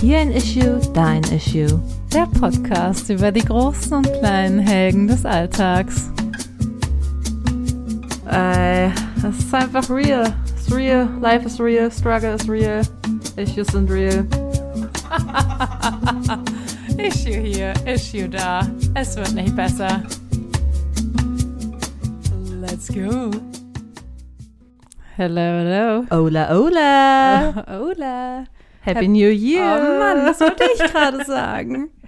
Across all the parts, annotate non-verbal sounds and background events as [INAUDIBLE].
Hier ein Issue, dein Issue. Der Podcast über die großen und kleinen Helden des Alltags. Ey, es ist einfach real. It's real. Life is real. Struggle is real. Issues sind real. [LAUGHS] Issue hier, Issue da. Es wird nicht besser. Let's go. Hello, hello. Ola, ola. Hola. [LAUGHS] Happy New Year. Oh Mann, das wollte ich gerade sagen. [LAUGHS]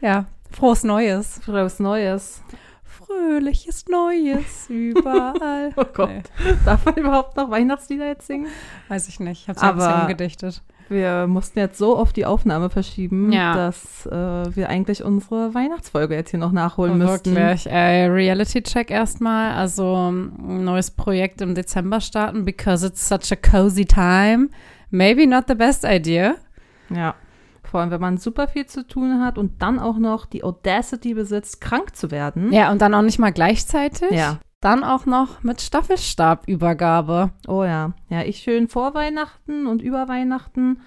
Ja, frohes Neues. Frohes Neues. Fröhliches Neues überall. [LAUGHS] Oh Gott. Nee, Darf man überhaupt noch Weihnachtslieder jetzt singen? weiß ich nicht. Ich habe es ein bisschen umgedichtet. Wir mussten jetzt so oft die Aufnahme verschieben, Ja. dass äh, wir eigentlich unsere Weihnachtsfolge jetzt hier noch nachholen müssten. Wirklich. Äh, Reality-Check erstmal. Also ein neues Projekt im Dezember starten, because it's such a cozy time. Maybe not the best idea. Ja. Vor allem, wenn man super viel zu tun hat und dann auch noch die Audacity besitzt, krank zu werden. Ja, und dann auch nicht mal gleichzeitig. Ja. Dann auch noch mit Staffelstabübergabe. Oh ja. Ja, ich schön vor Weihnachten und über Weihnachten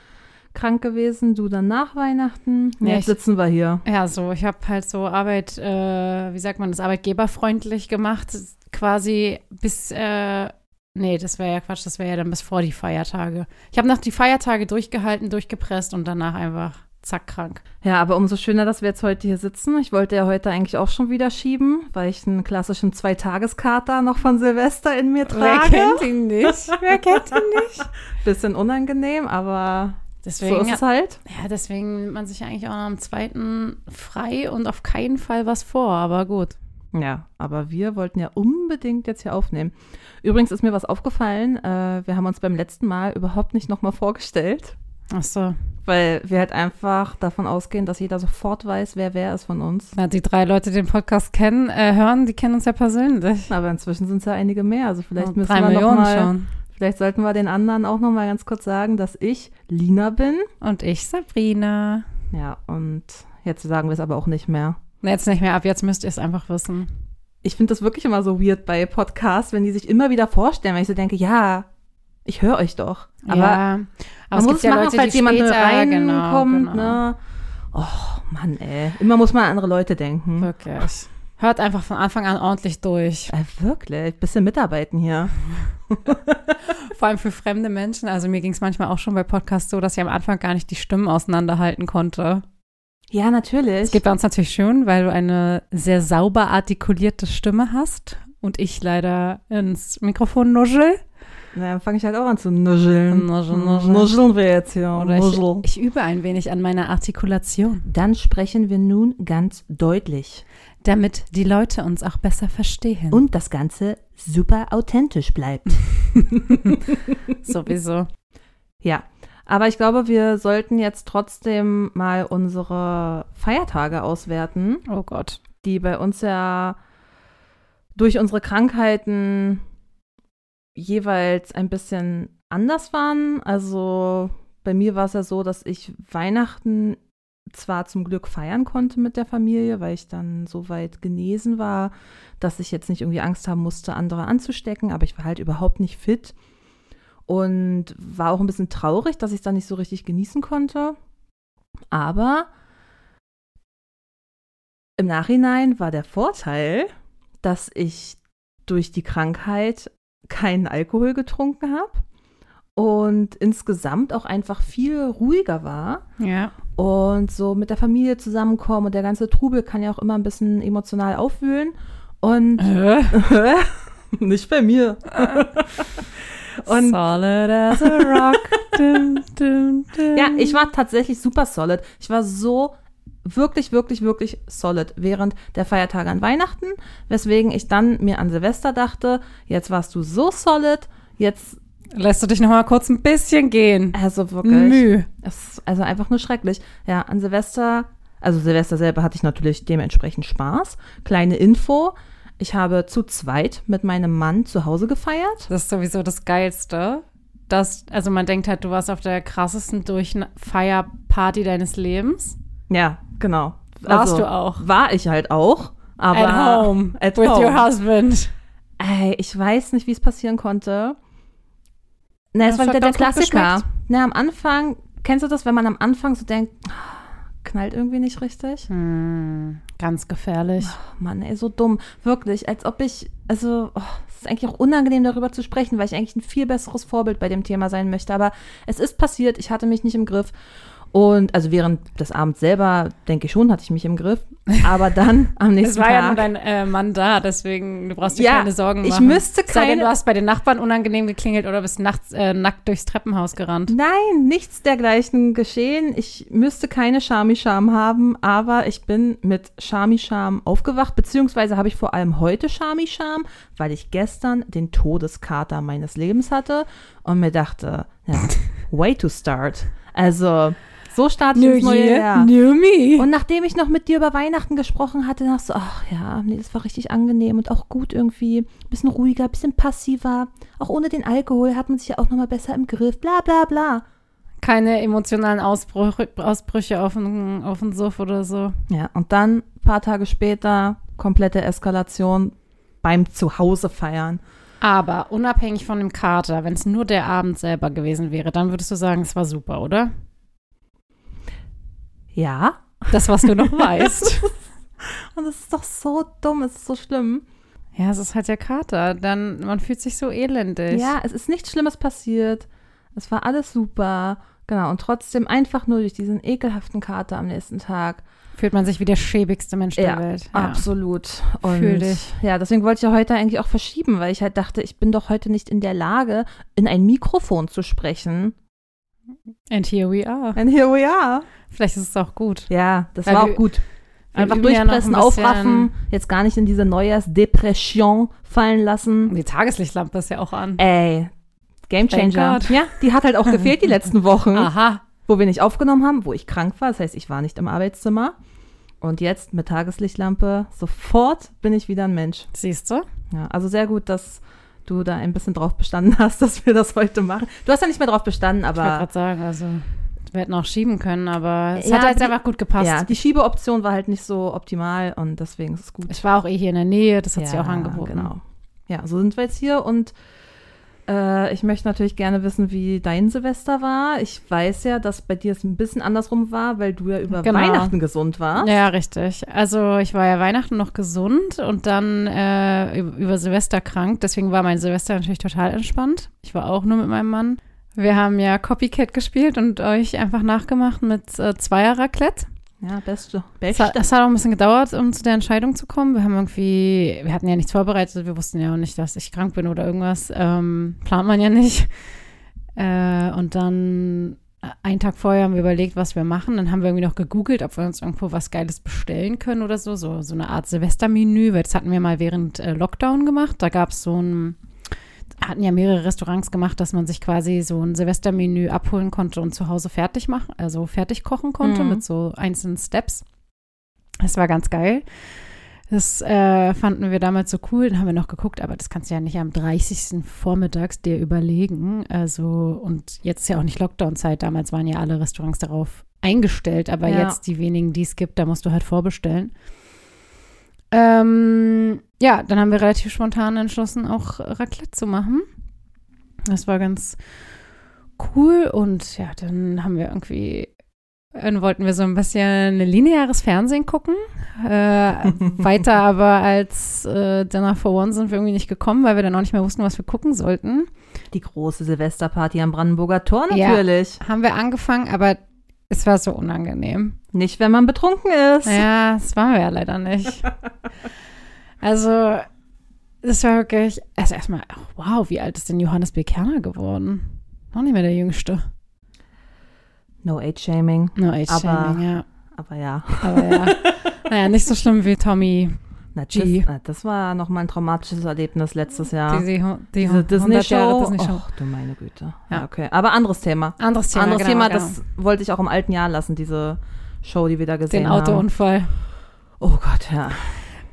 krank gewesen, du dann nach Weihnachten. Ja, Jetzt ich- sitzen wir hier. Ja, so, ich habe halt so Arbeit, äh, wie sagt man das, arbeitgeberfreundlich gemacht, quasi bis, äh, nee, das wäre ja Quatsch, das wäre ja dann bis vor die Feiertage. Ich habe noch die Feiertage durchgehalten, durchgepresst und danach einfach zack krank. Ja, aber umso schöner, dass wir jetzt heute hier sitzen. Ich wollte ja heute eigentlich auch schon wieder schieben, weil ich einen klassischen Zweitageskater noch von Silvester in mir trage. ihn [LAUGHS] nicht? Wer kennt ihn nicht? Bisschen unangenehm, aber Deswegen, so ist es halt. ja, deswegen nimmt man sich eigentlich auch noch am zweiten frei und auf keinen Fall was vor, aber gut. Ja, aber wir wollten ja unbedingt jetzt hier aufnehmen. Übrigens ist mir was aufgefallen. Äh, wir haben uns beim letzten Mal überhaupt nicht nochmal vorgestellt, Ach so. weil wir halt einfach davon ausgehen, dass jeder sofort weiß, wer wer ist von uns. Ja, die drei Leute, die den Podcast kennen, äh, hören, die kennen uns ja persönlich. Aber inzwischen sind es ja einige mehr. Also vielleicht Und müssen drei wir noch Millionen mal, schon. vielleicht sollten wir den anderen auch noch mal ganz kurz sagen, dass ich Lina bin. Und ich, Sabrina. Ja, und jetzt sagen wir es aber auch nicht mehr. Jetzt nicht mehr ab, jetzt müsst ihr es einfach wissen. Ich finde das wirklich immer so weird bei Podcasts, wenn die sich immer wieder vorstellen, weil ich so denke, ja, ich höre euch doch. Aber ja, aber man es muss gibt ja machen, Leute, falls jemand später, reinkommt, genau, genau. ne? Oh, Mann, ey. Immer muss man an andere Leute denken. Wirklich. Hört einfach von Anfang an ordentlich durch. Äh, wirklich, bisschen mitarbeiten hier. [LAUGHS] Vor allem für fremde Menschen. Also mir ging es manchmal auch schon bei Podcasts so, dass ich am Anfang gar nicht die Stimmen auseinanderhalten konnte. Ja, natürlich. Es geht bei uns natürlich schön, weil du eine sehr sauber artikulierte Stimme hast und ich leider ins Mikrofon nuschel. Na, dann fange ich halt auch an zu nuscheln. Nuscheln, nuscheln. Nuscheln wir jetzt hier. Oder Nuschel. ich, ich übe ein wenig an meiner Artikulation, Dann sprechen wir nun ganz deutlich. damit die Leute uns auch besser verstehen. Und das Ganze super authentisch bleibt. [LAUGHS] [LAUGHS] sowieso. Ja, aber ich glaube, wir sollten jetzt trotzdem mal unsere Feiertage auswerten, Oh Gott. die bei uns ja durch unsere Krankheiten jeweils ein bisschen anders waren. Also bei mir war es ja so, dass ich Weihnachten zwar zum Glück feiern konnte mit der Familie, weil ich dann so weit genesen war, dass ich jetzt nicht irgendwie Angst haben musste, andere anzustecken, aber ich war halt überhaupt nicht fit und war auch ein bisschen traurig, dass ich es dann nicht so richtig genießen konnte. Aber im Nachhinein war der Vorteil, dass ich durch die Krankheit keinen Alkohol getrunken habe und insgesamt auch einfach viel ruhiger war Ja. und so mit der Familie zusammenkommen und der ganze Trubel kann ja auch immer ein bisschen emotional aufwühlen und Äh? [LAUGHS] nicht bei mir. [LAUGHS] Und- Solid as a rock. [LAUGHS] dum, dum, dum. Ja, ich war tatsächlich super solid. Ich war so wirklich, wirklich, wirklich solid während der Feiertage an Weihnachten, weswegen ich dann mir an Silvester dachte, jetzt warst du so solid, jetzt, Lässt du dich noch mal kurz ein bisschen gehen. also wirklich, Müh. es ist also einfach nur schrecklich. Ja, an Silvester, also Silvester selber hatte ich natürlich dementsprechend Spaß. Kleine Info, ich habe zu zweit mit meinem Mann zu Hause gefeiert. Das ist sowieso das Geilste. Das, also man denkt halt, du warst auf der krassesten Durchfeierparty deines Lebens. Ja, genau. Warst also, du auch? War ich halt auch. Aber at home. At with home. your husband. Ey, ich weiß nicht, wie es passieren konnte. Na, es Das war wieder der Klassiker. Na, am Anfang kennst du das, wenn man am Anfang so denkt, knallt irgendwie nicht richtig? Hm, ganz gefährlich. Oh Mann, ey, so dumm. Wirklich, als ob ich, also, oh, es ist eigentlich auch unangenehm, darüber zu sprechen, weil ich eigentlich ein viel besseres Vorbild bei dem Thema sein möchte. Aber es ist passiert, ich hatte mich nicht im Griff. Und also während des Abends selber, denke ich schon, hatte ich mich im Griff. Aber dann [LAUGHS] am nächsten Es war Tag. ja nur dein äh, Mann da, deswegen du brauchst dir Ja, keine Sorgen ich machen. müsste Sei denn, keine- du hast bei den Nachbarn unangenehm geklingelt oder bist nachts äh, nackt durchs Treppenhaus gerannt. Nein, nichts dergleichen geschehen. Ich müsste keine Charmy-Scham haben, aber ich bin mit Charmy-Scham aufgewacht, beziehungsweise habe ich vor allem heute Charmy-Scham, weil ich gestern den Todeskater meines Lebens hatte und mir dachte, ja, [LAUGHS] way to start. Also, so starte ich ins neue Jahr. new me. Und nachdem ich noch mit dir über Weihnachten gesprochen hatte, dachte ich so, ach ja, nee, das war richtig angenehm und auch gut irgendwie. Ein bisschen ruhiger, ein bisschen passiver. Auch ohne den Alkohol hat man sich ja auch nochmal besser im Griff. Bla bla bla. Keine emotionalen Ausbrüche, Ausbrüche auf den, auf den Suff oder so. Ja, und dann, ein paar Tage später, komplette Eskalation beim Zuhause feiern. Aber unabhängig von dem Kater, wenn es nur der Abend selber gewesen wäre, dann würdest du sagen, es war super, oder? Ja. Das, was du noch [LAUGHS] weißt. Und es ist doch so dumm, es ist so schlimm. Ja, es ist halt der Kater. Dann, man fühlt sich so elendig. Ja, es ist nichts Schlimmes passiert. Es war alles super. Genau, und trotzdem einfach nur durch diesen ekelhaften Kater am nächsten Tag Fühlt man sich wie der schäbigste Mensch Ja, der Welt. Absolut. Und Fühl dich. ja, deswegen wollte ich ja heute eigentlich auch verschieben, weil ich halt dachte, ich bin doch heute nicht in der Lage, in ein Mikrofon zu sprechen. And here we are. And here we are. Vielleicht ist es auch gut. Ja, das Weil war wir- auch gut. Einfach üben ja durchpressen, ein aufraffen, jetzt gar nicht in diese Neujahrsdepression fallen lassen. Die Tageslichtlampe ist ja auch an. Ey, Game Thank Changer. God. Ja, die hat halt auch gefehlt die [LAUGHS] letzten Wochen, Aha. wo wir nicht aufgenommen haben, wo ich krank war. Das heißt, ich war nicht im Arbeitszimmer. Und jetzt mit Tageslichtlampe, sofort bin ich wieder ein Mensch. Siehst du? Ja, also sehr gut, dass du da ein bisschen drauf bestanden [LAUGHS] hast, dass wir das heute machen. Du hast ja nicht mehr drauf bestanden, Ich wollte aber gerade sagen, also wir hätten auch schieben können, aber es Ja, hat jetzt die- einfach gut gepasst. ja, die Schiebeoption war halt nicht so optimal und deswegen ist es gut. Ich war auch eh hier in der Nähe, das hat ja, sich auch angeboten. Genau. Ja, so sind wir jetzt hier und äh, ich möchte natürlich gerne wissen, wie dein Silvester war. Ich weiß ja, dass bei dir es ein bisschen andersrum war, weil du ja über Genau. Weihnachten gesund warst. Ja, richtig. Also ich war ja Weihnachten noch gesund und dann äh, über, über Silvester krank. Deswegen war mein Silvester natürlich total entspannt. Ich war auch nur mit meinem Mann. Wir haben ja Copycat gespielt und euch einfach nachgemacht mit äh, Zweier-Raclette. Ja, beste. Das Beste. hat, das hat auch ein bisschen gedauert, um zu der Entscheidung zu kommen. Wir haben irgendwie, wir hatten ja nichts vorbereitet, wir wussten ja auch nicht, dass ich krank bin oder irgendwas. Ähm, plant man ja nicht. [LAUGHS] Äh, und dann äh, einen Tag vorher haben wir überlegt, was wir machen. Dann haben wir irgendwie noch gegoogelt, ob wir uns irgendwo was Geiles bestellen können oder so. So, so eine Art Silvestermenü, weil das hatten wir mal während äh, Lockdown gemacht. Da gab es so ein, hatten ja mehrere Restaurants gemacht, dass man sich quasi so ein Silvestermenü abholen konnte und zu Hause fertig machen, also fertig kochen konnte Mhm. mit so einzelnen Steps. Das war ganz geil. Das äh, fanden wir damals so cool. Dann haben wir noch geguckt, aber das kannst du ja nicht am 30. vormittags dir überlegen. Also, und jetzt ist ja auch nicht Lockdown-Zeit. Damals waren ja alle Restaurants darauf eingestellt, aber Ja. jetzt die wenigen, die es gibt, da musst du halt vorbestellen. Ähm, ja, dann haben wir relativ spontan entschlossen, auch Raclette zu machen. Das war ganz cool und ja, dann haben wir irgendwie, dann wollten wir so ein bisschen lineares Fernsehen gucken. Äh, [LAUGHS] weiter aber als äh, Dinner for One sind wir irgendwie nicht gekommen, weil wir dann auch nicht mehr wussten, was wir gucken sollten. Die große Silvesterparty am Brandenburger Tor Ja. natürlich. Haben wir angefangen, aber es war so unangenehm. Nicht, wenn man betrunken ist. Ja, das waren wir ja leider nicht. [LAUGHS] Also, das war wirklich, also erstmal, ach, wow, wie alt ist denn Johannes B. Kerner geworden? Noch nicht mehr der Jüngste. No Age Shaming. No age Aber- shaming, ja. Aber ja. Aber ja. [LAUGHS] naja, nicht so schlimm wie Tommy. Na, das, G. na, das war nochmal ein traumatisches Erlebnis letztes Jahr. Die, die, die Diese 100 Jahre Disney-Show. Disney-Show. Och, du meine Güte. Ja. Ja. okay. Aber anderes Thema. Anderes Thema. anderes genau, Thema, genau. das wollte ich auch im alten Jahr lassen, diese Show, die wir da gesehen Den haben. Autounfall. Oh Gott, ja.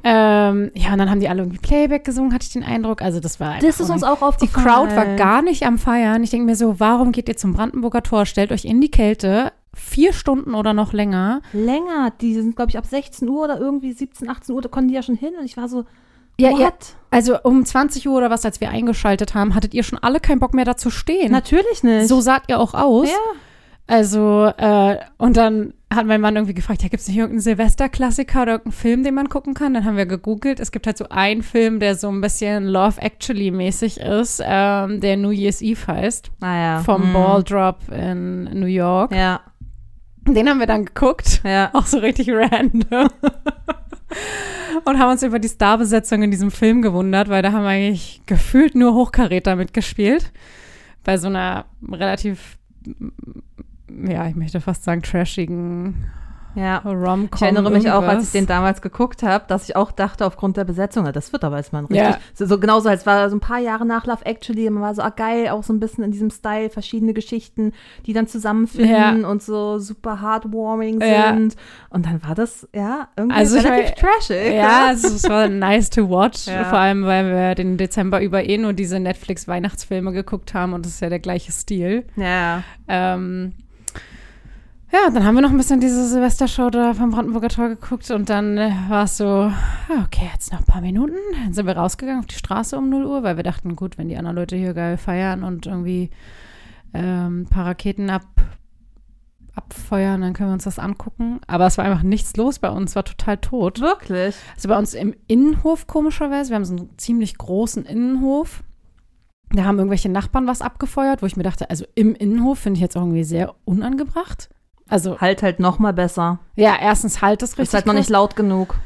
Ähm, ja, und dann haben die alle irgendwie Playback gesungen, hatte ich den Eindruck. Also das war Das ist uns un- auch Die aufgefallen. Crowd war gar nicht am Feiern. Ich denke mir so, warum geht ihr zum Brandenburger Tor? Stellt euch in die Kälte, vier Stunden oder noch länger. länger. Die sind, glaube ich, ab 16 Uhr oder irgendwie 17, 18 Uhr, da konnten die ja schon hin. Und ich war so, Ja, what? ihr, also um 20 Uhr oder was, als wir eingeschaltet haben, hattet ihr schon alle keinen Bock mehr da zu stehen. Natürlich nicht. So saht ihr auch aus. ja. Also, äh, und dann hat mein Mann irgendwie gefragt, ja, gibt es nicht irgendeinen Silvesterklassiker oder irgendeinen Film, den man gucken kann? Dann haben wir gegoogelt. Es gibt halt so einen Film, der so ein bisschen Love Actually-mäßig ist, ähm, der New Year's Eve heißt. Naja. Vom hm. Ball Drop in New York. Ja, Den haben wir dann geguckt. ja. [LAUGHS] Auch so richtig random. [LAUGHS] Und haben uns über die Starbesetzung in diesem Film gewundert, weil da haben eigentlich gefühlt nur Hochkaräter mitgespielt. Bei so einer relativ, ja, ich möchte fast sagen, trashigen Ja. Rom-Com. Ich erinnere mich auch, als ich den damals geguckt habe, dass ich auch dachte, aufgrund der Besetzung, das wird aber jetzt mal ein richtig. Ja. So, so genauso, als war so ein paar Jahre nach Love Actually, man war so, ah, geil, auch so ein bisschen in diesem Style, verschiedene Geschichten, die dann zusammenfinden Ja. und so super heartwarming Ja. sind. Und dann war das, ja, irgendwie Also relativ mein- trashig. Ja, es, es war nice to watch, [LAUGHS] vor allem, weil wir den Dezember über eh nur diese Netflix-Weihnachtsfilme geguckt haben und das ist ja der gleiche Stil. Ja. Ähm, ja, dann haben wir noch ein bisschen diese Silvestershow da vom Brandenburger Tor geguckt und dann äh, war es so, ja, okay, jetzt noch ein paar Minuten. Dann sind wir rausgegangen auf die Straße um 0 Uhr, weil wir dachten, gut, wenn die anderen Leute hier geil feiern und irgendwie ähm, ein paar Raketen ab, abfeuern, dann können wir uns das angucken. Aber es war einfach nichts los bei uns, war total tot. Wirklich. Also bei uns im Innenhof komischerweise. Wir haben so einen ziemlich großen Innenhof. Da haben irgendwelche Nachbarn was abgefeuert, wo ich mir dachte, also im Innenhof finde ich jetzt irgendwie sehr unangebracht. Also, Halt halt noch mal besser. ja, erstens halt das richtig. Ist halt noch nicht laut genug.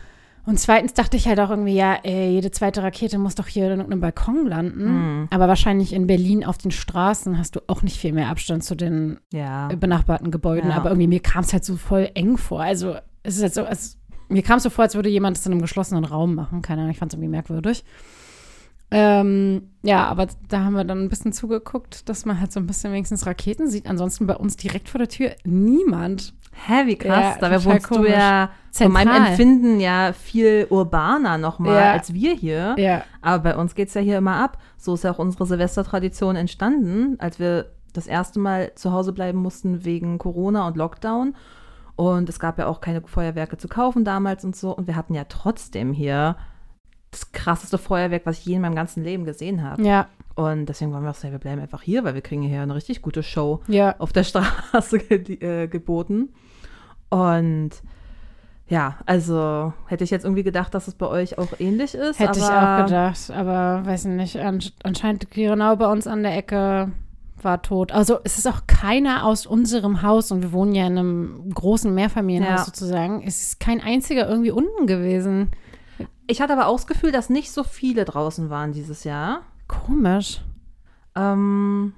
Und zweitens dachte ich halt auch irgendwie, ja, ey, jede zweite Rakete muss doch hier in irgendeinem Balkon landen. Mhm. Aber wahrscheinlich in Berlin auf den Straßen hast du auch nicht viel mehr Abstand zu den Ja. benachbarten Gebäuden. Ja. Aber irgendwie mir kam es halt so voll eng vor. Also es ist halt so, als, mir kam es so vor, als würde jemand das in einem geschlossenen Raum machen. Keine Ahnung, ich fand es irgendwie merkwürdig. Ähm, ja, aber da haben wir dann ein bisschen zugeguckt, dass man halt so ein bisschen wenigstens Raketen sieht. Ansonsten bei uns direkt vor der Tür niemand. Hä, wie krass. Ja, Dabei wohnst du komisch. ja von meinem Zentral. Empfinden ja viel urbaner nochmal Ja. als wir hier. Ja. Aber bei uns geht es ja hier immer ab. So ist ja auch unsere Silvestertradition entstanden, als wir das erste Mal zu Hause bleiben mussten wegen Corona und Lockdown. Und es gab ja auch keine Feuerwerke zu kaufen damals und so. Und wir hatten ja trotzdem hier das krasseste Feuerwerk, was ich je in meinem ganzen Leben gesehen habe. Ja, Und deswegen waren wir auch ja, wir bleiben einfach hier, weil wir kriegen hier eine richtig gute Show ja. auf der [LAUGHS] Straße ge äh, geboten. Und ja, also hätte ich jetzt irgendwie gedacht, dass es bei euch auch ähnlich ist. Hätte ich auch gedacht, aber weiß ich nicht. Ansch anscheinend genau bei uns an der Ecke war tot. Also es ist auch keiner aus unserem Haus und wir wohnen ja in einem großen Mehrfamilienhaus Ja. sozusagen. Es ist kein einziger irgendwie unten gewesen. Ich hatte aber auch das Gefühl, dass nicht so viele draußen waren dieses Jahr. Komisch. Ähm,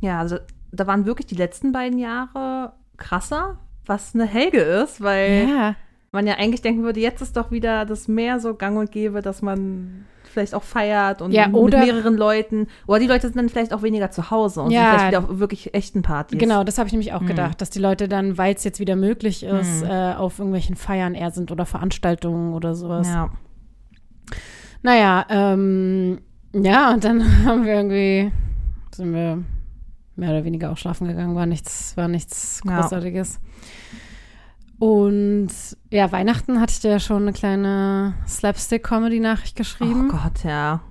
ja, also da waren wirklich die letzten beiden Jahre krasser, was eine Helge ist, weil Ja. man ja eigentlich denken würde, jetzt ist doch wieder das mehr so gang und gäbe, dass man vielleicht auch feiert und Ja, mit mehreren Leuten. Oder die Leute sind dann vielleicht auch weniger zu Hause und Ja. sind vielleicht wieder auf wirklich echten Partys. Genau, das habe ich nämlich auch Hm. gedacht, dass die Leute dann, weil es jetzt wieder möglich ist, Hm. äh, auf irgendwelchen Feiern eher sind oder Veranstaltungen oder sowas. Ja. Naja, ähm, ja, und dann [LAUGHS] haben wir irgendwie, sind wir mehr oder weniger auch schlafen gegangen, war nichts, war nichts Ja. Und ja, Weihnachten hatte ich dir ja schon eine kleine Slapstick-Comedy-Nachricht geschrieben. Oh Gott, ja.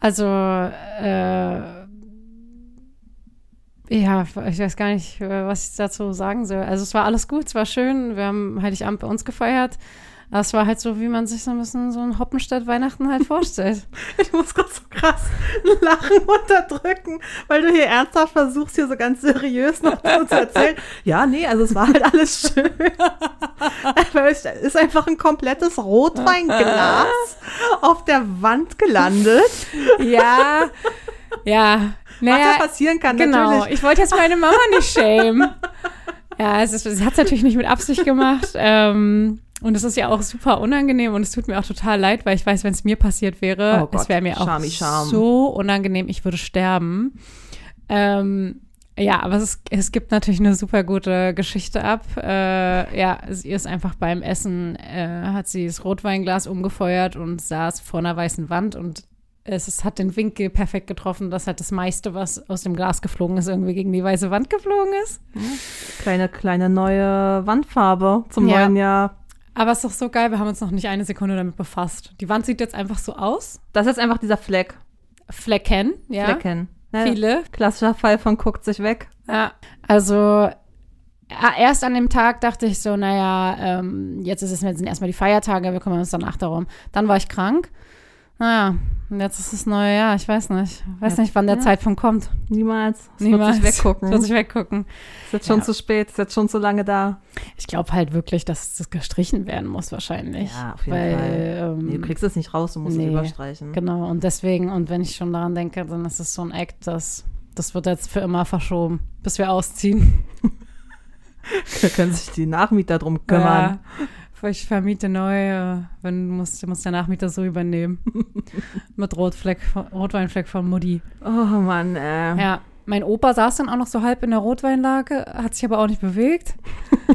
Also, äh, ja, ich weiß gar nicht, äh, was ich dazu sagen soll. Also, es war alles gut, es war schön. Wir haben Heiligabend bei uns gefeiert. Es war halt so, wie man sich so ein bisschen so ein Hoppenstadt-Weihnachten halt vorstellt. [LAUGHS] Ich muss gerade so krass Lachen unterdrücken, weil du hier ernsthaft versuchst, hier so ganz seriös noch zu erzählen. Ja, nee, also es war halt alles schön. [LAUGHS] Es ist einfach ein komplettes Rotweinglas [LAUGHS] auf der Wand gelandet. ja, ja. Was ja Naja, passieren kann, genau. natürlich. Ich wollte jetzt meine Mama nicht schämen. Ja, es ist- sie hat es natürlich nicht mit Absicht gemacht. Ähm, und es ist ja auch super unangenehm und es tut mir auch total leid, weil ich weiß, wenn es mir passiert wäre, Oh Gott, es wäre mir auch Schami, Scham. so unangenehm, ich würde sterben. Ähm, ja, aber es, ist, es gibt natürlich eine super gute Geschichte ab. Äh, ja, sie ist einfach beim Essen, äh, hat sie das Rotweinglas umgefeuert und saß vor einer weißen Wand und es, es hat den Winkel perfekt getroffen, dass halt das meiste, was aus dem Glas geflogen ist, irgendwie gegen die weiße Wand geflogen ist. Kleine, kleine neue Wandfarbe zum Ja. neuen Jahr. Aber es ist doch so geil, wir haben uns noch nicht eine Sekunde damit befasst. Die Wand sieht jetzt einfach so aus. Das ist jetzt einfach dieser Fleck. Flecken, ja. Flecken. Ne? Viele. Klassischer Fall von guckt sich weg. Ja, also erst an dem Tag dachte ich so, naja, ähm, jetzt ist es jetzt sind erstmal die Feiertage, wir kümmern uns danach darum. Dann war ich krank. Naja, und jetzt ist das neue Jahr, ich weiß nicht. Ich weiß nicht, wann der Ja. Zeitpunkt kommt. Niemals. Es Niemals. wird sich weggucken. [LAUGHS] Es wird sich weggucken. ist jetzt schon Ja. zu spät, ist jetzt schon zu lange da. Ich glaube halt wirklich, dass das gestrichen werden muss wahrscheinlich. Ja, auf jeden weil, Fall. Ähm, Nee, du kriegst es nicht raus, du musst nee. es überstreichen. Genau, und deswegen, und wenn ich schon daran denke, dann ist es so ein Act, das, das wird jetzt für immer verschoben, bis wir ausziehen. [LAUGHS] Da können sich die Nachmieter drum kümmern. Ja, ich vermiete neu, äh, wenn muss, muss der Nachmieter so übernehmen. [LAUGHS] Mit Rotfleck, Rotweinfleck von Mutti. Oh Mann, äh. Ja, mein Opa saß dann auch noch so halb in der Rotweinlage, hat sich aber auch nicht bewegt. [LAUGHS]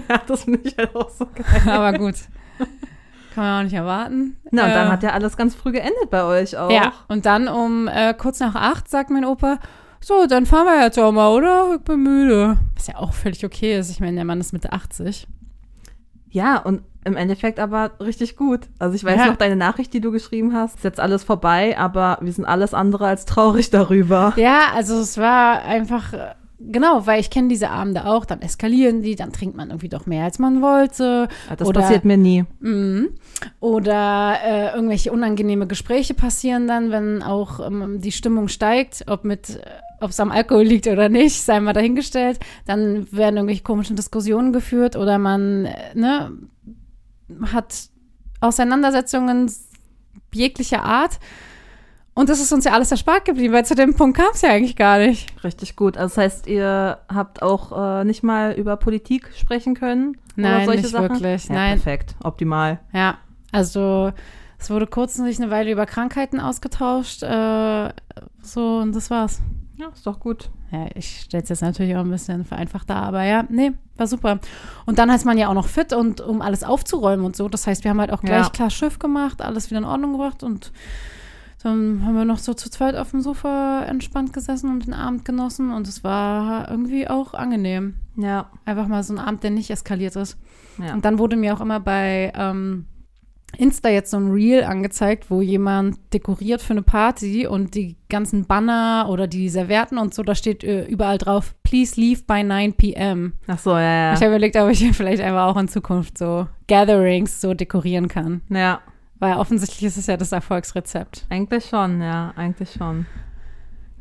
Ja, das finde ich halt auch so geil. [LAUGHS] Aber gut, kann man auch nicht erwarten. Na, und dann Äh, hat ja alles ganz früh geendet bei euch auch. Ja, und dann um äh, kurz nach acht sagt mein Opa, so, dann fahren wir jetzt auch mal, oder? Ich bin müde. Was ja auch völlig okay ist. Ich meine, der Mann ist Mitte 80. Ja, und im Endeffekt aber richtig gut. Also ich weiß Ja. noch deine Nachricht, die du geschrieben hast. Ist jetzt alles vorbei, aber wir sind alles andere als traurig [LAUGHS] darüber. Ja, also es war einfach, äh, genau, weil ich kenne diese Abende auch, dann eskalieren die, dann trinkt man irgendwie doch mehr, als man wollte. Ja, Das Oder- passiert mir nie. Mhm. Oder äh, irgendwelche unangenehme Gespräche passieren dann, wenn auch ähm, die Stimmung steigt, ob mit, äh, ob es am Alkohol liegt oder nicht, sei mal dahingestellt. Dann werden irgendwelche komischen Diskussionen geführt oder man äh, ne, hat Auseinandersetzungen jeglicher Art. Und das ist uns ja alles erspart geblieben, weil zu dem Punkt kam es ja eigentlich gar nicht. Richtig gut. Also das heißt, ihr habt auch äh, nicht mal über Politik sprechen können? oder Nein, solche nicht Sachen? wirklich. Ja, Nein. Perfekt. Optimal. Ja, also es wurde kurz sich eine Weile über Krankheiten ausgetauscht. Äh, so, und das war's. Ja, ist doch gut. Ja, ich stelle es jetzt natürlich auch ein bisschen vereinfacht dar, aber ja, nee, war super. Und dann ist man ja auch noch fit und um alles aufzuräumen und so. Das heißt, wir haben halt auch gleich Ja. klar Schiff gemacht, alles wieder in Ordnung gebracht und dann haben wir noch so zu zweit auf dem Sofa entspannt gesessen und den Abend genossen und es war irgendwie auch angenehm. Ja. Einfach mal so ein Abend, der nicht eskaliert ist. ja. Und dann wurde mir auch immer bei ähm, Insta jetzt so ein Reel angezeigt, wo jemand dekoriert für eine Party und die ganzen Banner oder die Servietten und so, da steht äh, überall drauf, please leave by 9 p.m. Ach so, ja, ja. Ich habe überlegt, ob ich vielleicht einfach auch in Zukunft so Gatherings so dekorieren kann. ja, Weil offensichtlich ist es ja das Erfolgsrezept. eigentlich schon, ja, eigentlich schon.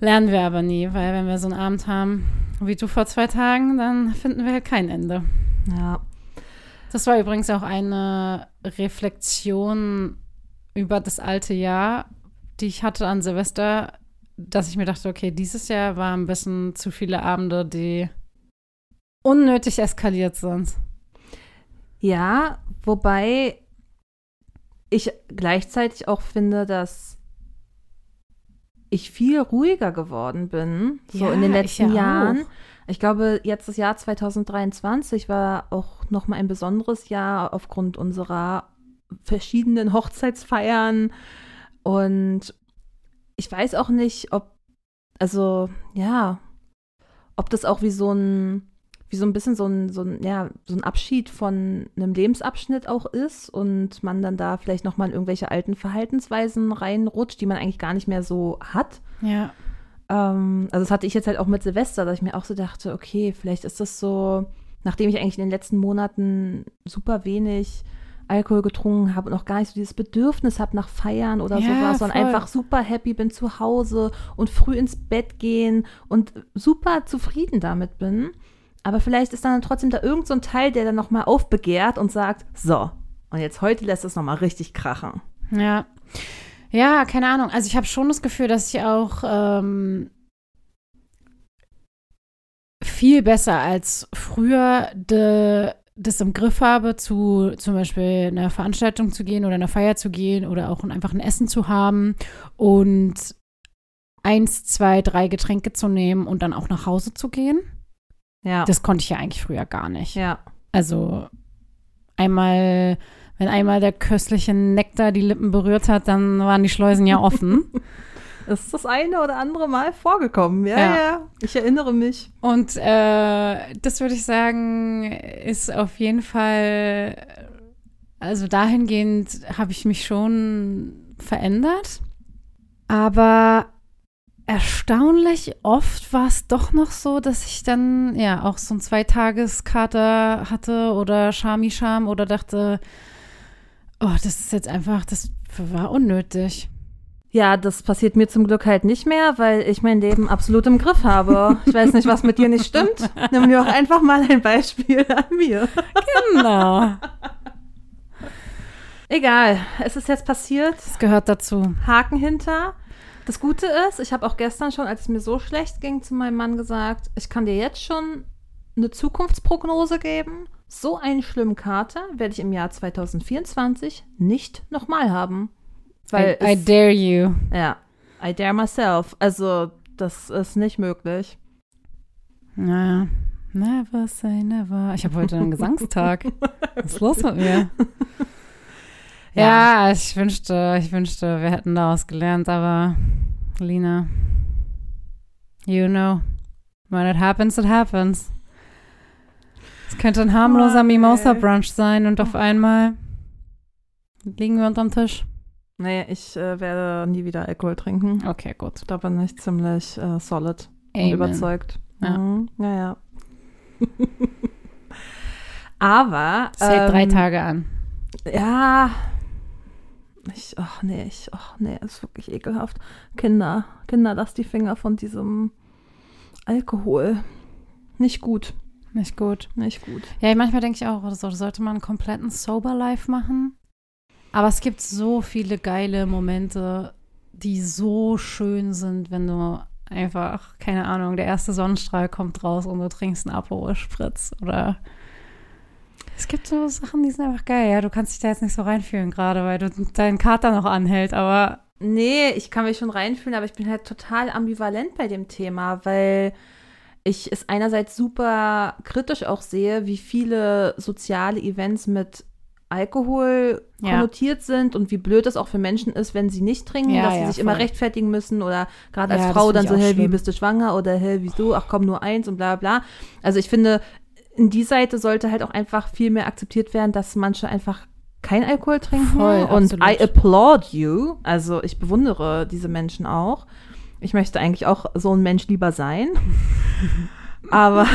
Lernen wir aber nie, weil wenn wir so einen Abend haben wie du vor zwei Tagen, dann finden wir halt kein Ende. Ja. Das war übrigens auch eine Reflexion über das alte Jahr, die ich hatte an Silvester, dass ich mir dachte, okay, dieses Jahr waren ein bisschen zu viele Abende, die unnötig eskaliert sind. Ja, wobei ich gleichzeitig auch finde, dass ich viel ruhiger geworden bin, so Ja, in den letzten ja Jahren. auch. Ich glaube, jetzt das Jahr 2023 war auch noch mal ein besonderes Jahr aufgrund unserer verschiedenen Hochzeitsfeiern und ich weiß auch nicht, ob also ja, ob das auch wie so ein wie so ein bisschen so ein, so ein, ja, so ein Abschied von einem Lebensabschnitt auch ist und man dann da vielleicht nochmal in irgendwelche alten Verhaltensweisen reinrutscht, die man eigentlich gar nicht mehr so hat. Ja. Ähm, also das hatte ich jetzt halt auch mit Silvester, dass ich mir auch so dachte, okay, vielleicht ist das so, nachdem ich eigentlich in den letzten Monaten super wenig Alkohol getrunken habe und auch gar nicht so dieses Bedürfnis habe nach Feiern oder Ja, sowas, sondern einfach super happy bin zu Hause und früh ins Bett gehen und super zufrieden damit bin. Aber vielleicht ist dann trotzdem da irgend so ein Teil, der dann nochmal aufbegehrt und sagt, so, und jetzt heute lässt es nochmal richtig krachen. Ja. Ja, keine Ahnung. Also ich habe schon das Gefühl, dass ich auch ähm, viel besser als früher de, das im Griff habe, zu zum Beispiel einer Veranstaltung zu gehen oder einer Feier zu gehen oder auch einfach ein Essen zu haben und eins, zwei, drei Getränke zu nehmen und dann auch nach Hause zu gehen. Ja. Das konnte ich ja eigentlich früher gar nicht. ja. Also einmal, wenn einmal der köstliche Nektar die Lippen berührt hat, dann waren die Schleusen ja offen. [LAUGHS] Ist das eine oder andere Mal vorgekommen. Ja, Ja. ja. Ich erinnere mich. Und äh, das würde ich sagen, ist auf jeden Fall, also dahingehend habe ich mich schon verändert. Aber erstaunlich oft war es doch noch so, dass ich dann ja auch so ein Zweitageskater hatte oder Schamischam oder dachte, oh, das ist jetzt einfach, das war unnötig. Ja, das passiert mir zum Glück halt nicht mehr, weil ich mein Leben absolut im Griff habe. Ich weiß nicht, was mit dir nicht stimmt. Nimm dir auch einfach mal ein Beispiel an mir. Genau. Egal, es ist jetzt passiert. Das gehört dazu. Haken hinter. Das Gute ist, ich habe auch gestern schon, als es mir so schlecht ging, zu meinem Mann gesagt, ich kann dir jetzt schon eine Zukunftsprognose geben. So einen schlimmen Kater werde ich im Jahr 2024 nicht nochmal haben. Weil I, I dare you. Ja, I dare myself. Also, das ist nicht möglich. Naja, never say never. Ich habe heute einen [LAUGHS] Gesangstag. Was ist los mit mir? [LAUGHS] Ja. ja, ich wünschte, ich wünschte, wir hätten daraus gelernt, aber Lina, you know, when it happens, it happens. Es könnte ein harmloser oh, Mimosa-Brunch sein und auf einmal liegen wir unterm Tisch. Nee, ich äh, werde nie wieder Alkohol trinken. Okay, gut. Da bin ich ziemlich äh, solid Amen. und überzeugt. Ja. Mhm. ja, ja. [LAUGHS] Aber. Es hält ähm, drei Tage an. Ja, ich, ach nee, ich, ach nee, ist wirklich ekelhaft. Kinder, Kinder, lass die Finger von diesem Alkohol. Nicht gut. Nicht gut. Nicht gut. Ja, manchmal denke ich auch, so, sollte man einen kompletten Sober Life machen. Aber es gibt so viele geile Momente, die so schön sind, wenn du einfach, keine Ahnung, der erste Sonnenstrahl kommt raus und du trinkst einen Aperol Spritz oder es gibt so Sachen, die sind einfach geil. Ja, du kannst dich da jetzt nicht so reinfühlen gerade, weil du deinen Kater noch anhält, aber. Nee, ich kann mich schon reinfühlen, aber ich bin halt total ambivalent bei dem Thema, weil ich es einerseits super kritisch auch sehe, wie viele soziale Events mit Alkohol ja. konnotiert sind und wie blöd es auch für Menschen ist, wenn sie nicht trinken, ja, dass sie ja, sich voll. immer rechtfertigen müssen oder gerade als Frau dann so, hey, wie bist du schwanger oder hey, wieso, ach komm, nur eins und bla bla. Also ich finde, in die Seite sollte halt auch einfach viel mehr akzeptiert werden, dass manche einfach kein Alkohol trinken. Voll, und I applaud you. Also ich bewundere diese Menschen auch. Ich möchte eigentlich auch so ein Mensch lieber sein. [LAUGHS] Aber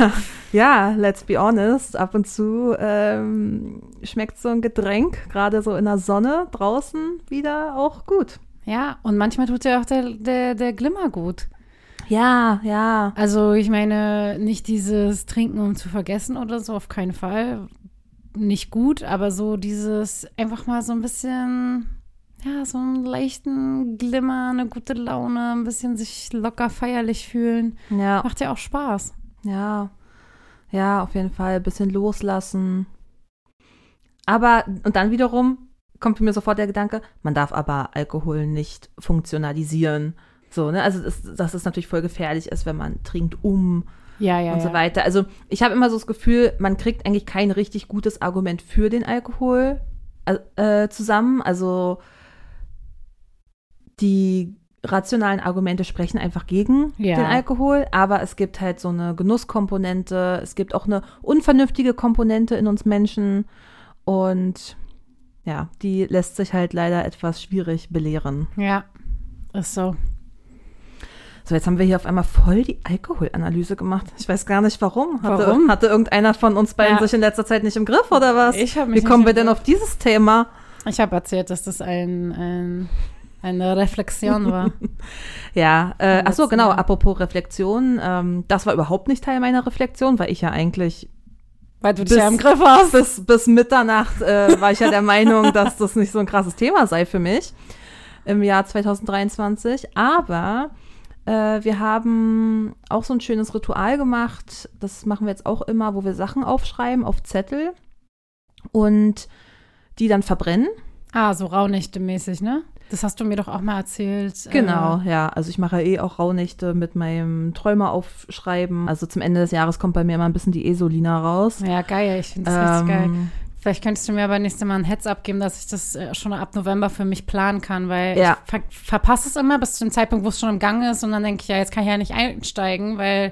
ja, let's be honest, ab und zu ähm, schmeckt so ein Getränk, gerade so in der Sonne draußen, wieder auch gut. Ja, und manchmal tut ja auch der, der, der Glimmer gut. Ja, ja. Also ich meine, nicht dieses Trinken, um zu vergessen oder so, auf keinen Fall. Nicht gut, aber so dieses einfach mal so ein bisschen, ja, so einen leichten Glimmer, eine gute Laune, ein bisschen sich locker feierlich fühlen. Ja. Macht ja auch Spaß. Ja. Ja, auf jeden Fall. Ein bisschen loslassen. Aber, und dann wiederum kommt mir sofort der Gedanke, man darf aber Alkohol nicht funktionalisieren. So, ne? Also, das, dass es natürlich voll gefährlich ist, wenn man trinkt um ja, ja, und so weiter. Also, ich habe immer so das Gefühl, man kriegt eigentlich kein richtig gutes Argument für den Alkohol äh, zusammen. Also, die rationalen Argumente sprechen einfach gegen ja. den Alkohol, aber es gibt halt so eine Genusskomponente, es gibt auch eine unvernünftige Komponente in uns Menschen und ja, die lässt sich halt leider etwas schwierig belehren. Ja, ist so. So, jetzt haben wir hier auf einmal voll die Alkoholanalyse gemacht. Ich weiß gar nicht warum. Hatte, warum? hatte irgendeiner von uns beiden ja. sich in letzter Zeit nicht im Griff oder was? Ich mich Wie kommen wir denn auf dieses Thema? Ich habe erzählt, dass das ein, ein eine Reflexion war. [LAUGHS] ja, äh, ach so, genau, apropos Reflexion, ähm, das war überhaupt nicht Teil meiner Reflexion, weil ich ja eigentlich weil du dich bis, ja im Griff hast. Bis, bis Mitternacht äh, war ich ja der Meinung, [LAUGHS] dass das nicht so ein krasses Thema sei für mich im Jahr 2023. Aber äh, wir haben auch so ein schönes Ritual gemacht. Das machen wir jetzt auch immer, wo wir Sachen aufschreiben auf Zettel und die dann verbrennen. Ah, so Rauhnächte-mäßig, ne? Das hast du mir doch auch mal erzählt. Genau, äh, ja. Also ich mache eh auch Rauhnächte mit meinem Träumer aufschreiben. Also zum Ende des Jahres kommt bei mir immer ein bisschen die Esolina raus. Ja, geil. Ich finde das ähm, richtig geil. Vielleicht könntest du mir aber nächstes Mal ein Heads abgeben, dass ich das äh, schon ab November für mich planen kann, weil ja. ich ver verpasse es immer bis zu dem Zeitpunkt, wo es schon im Gang ist. Und dann denke ich, ja, jetzt kann ich ja nicht einsteigen, weil.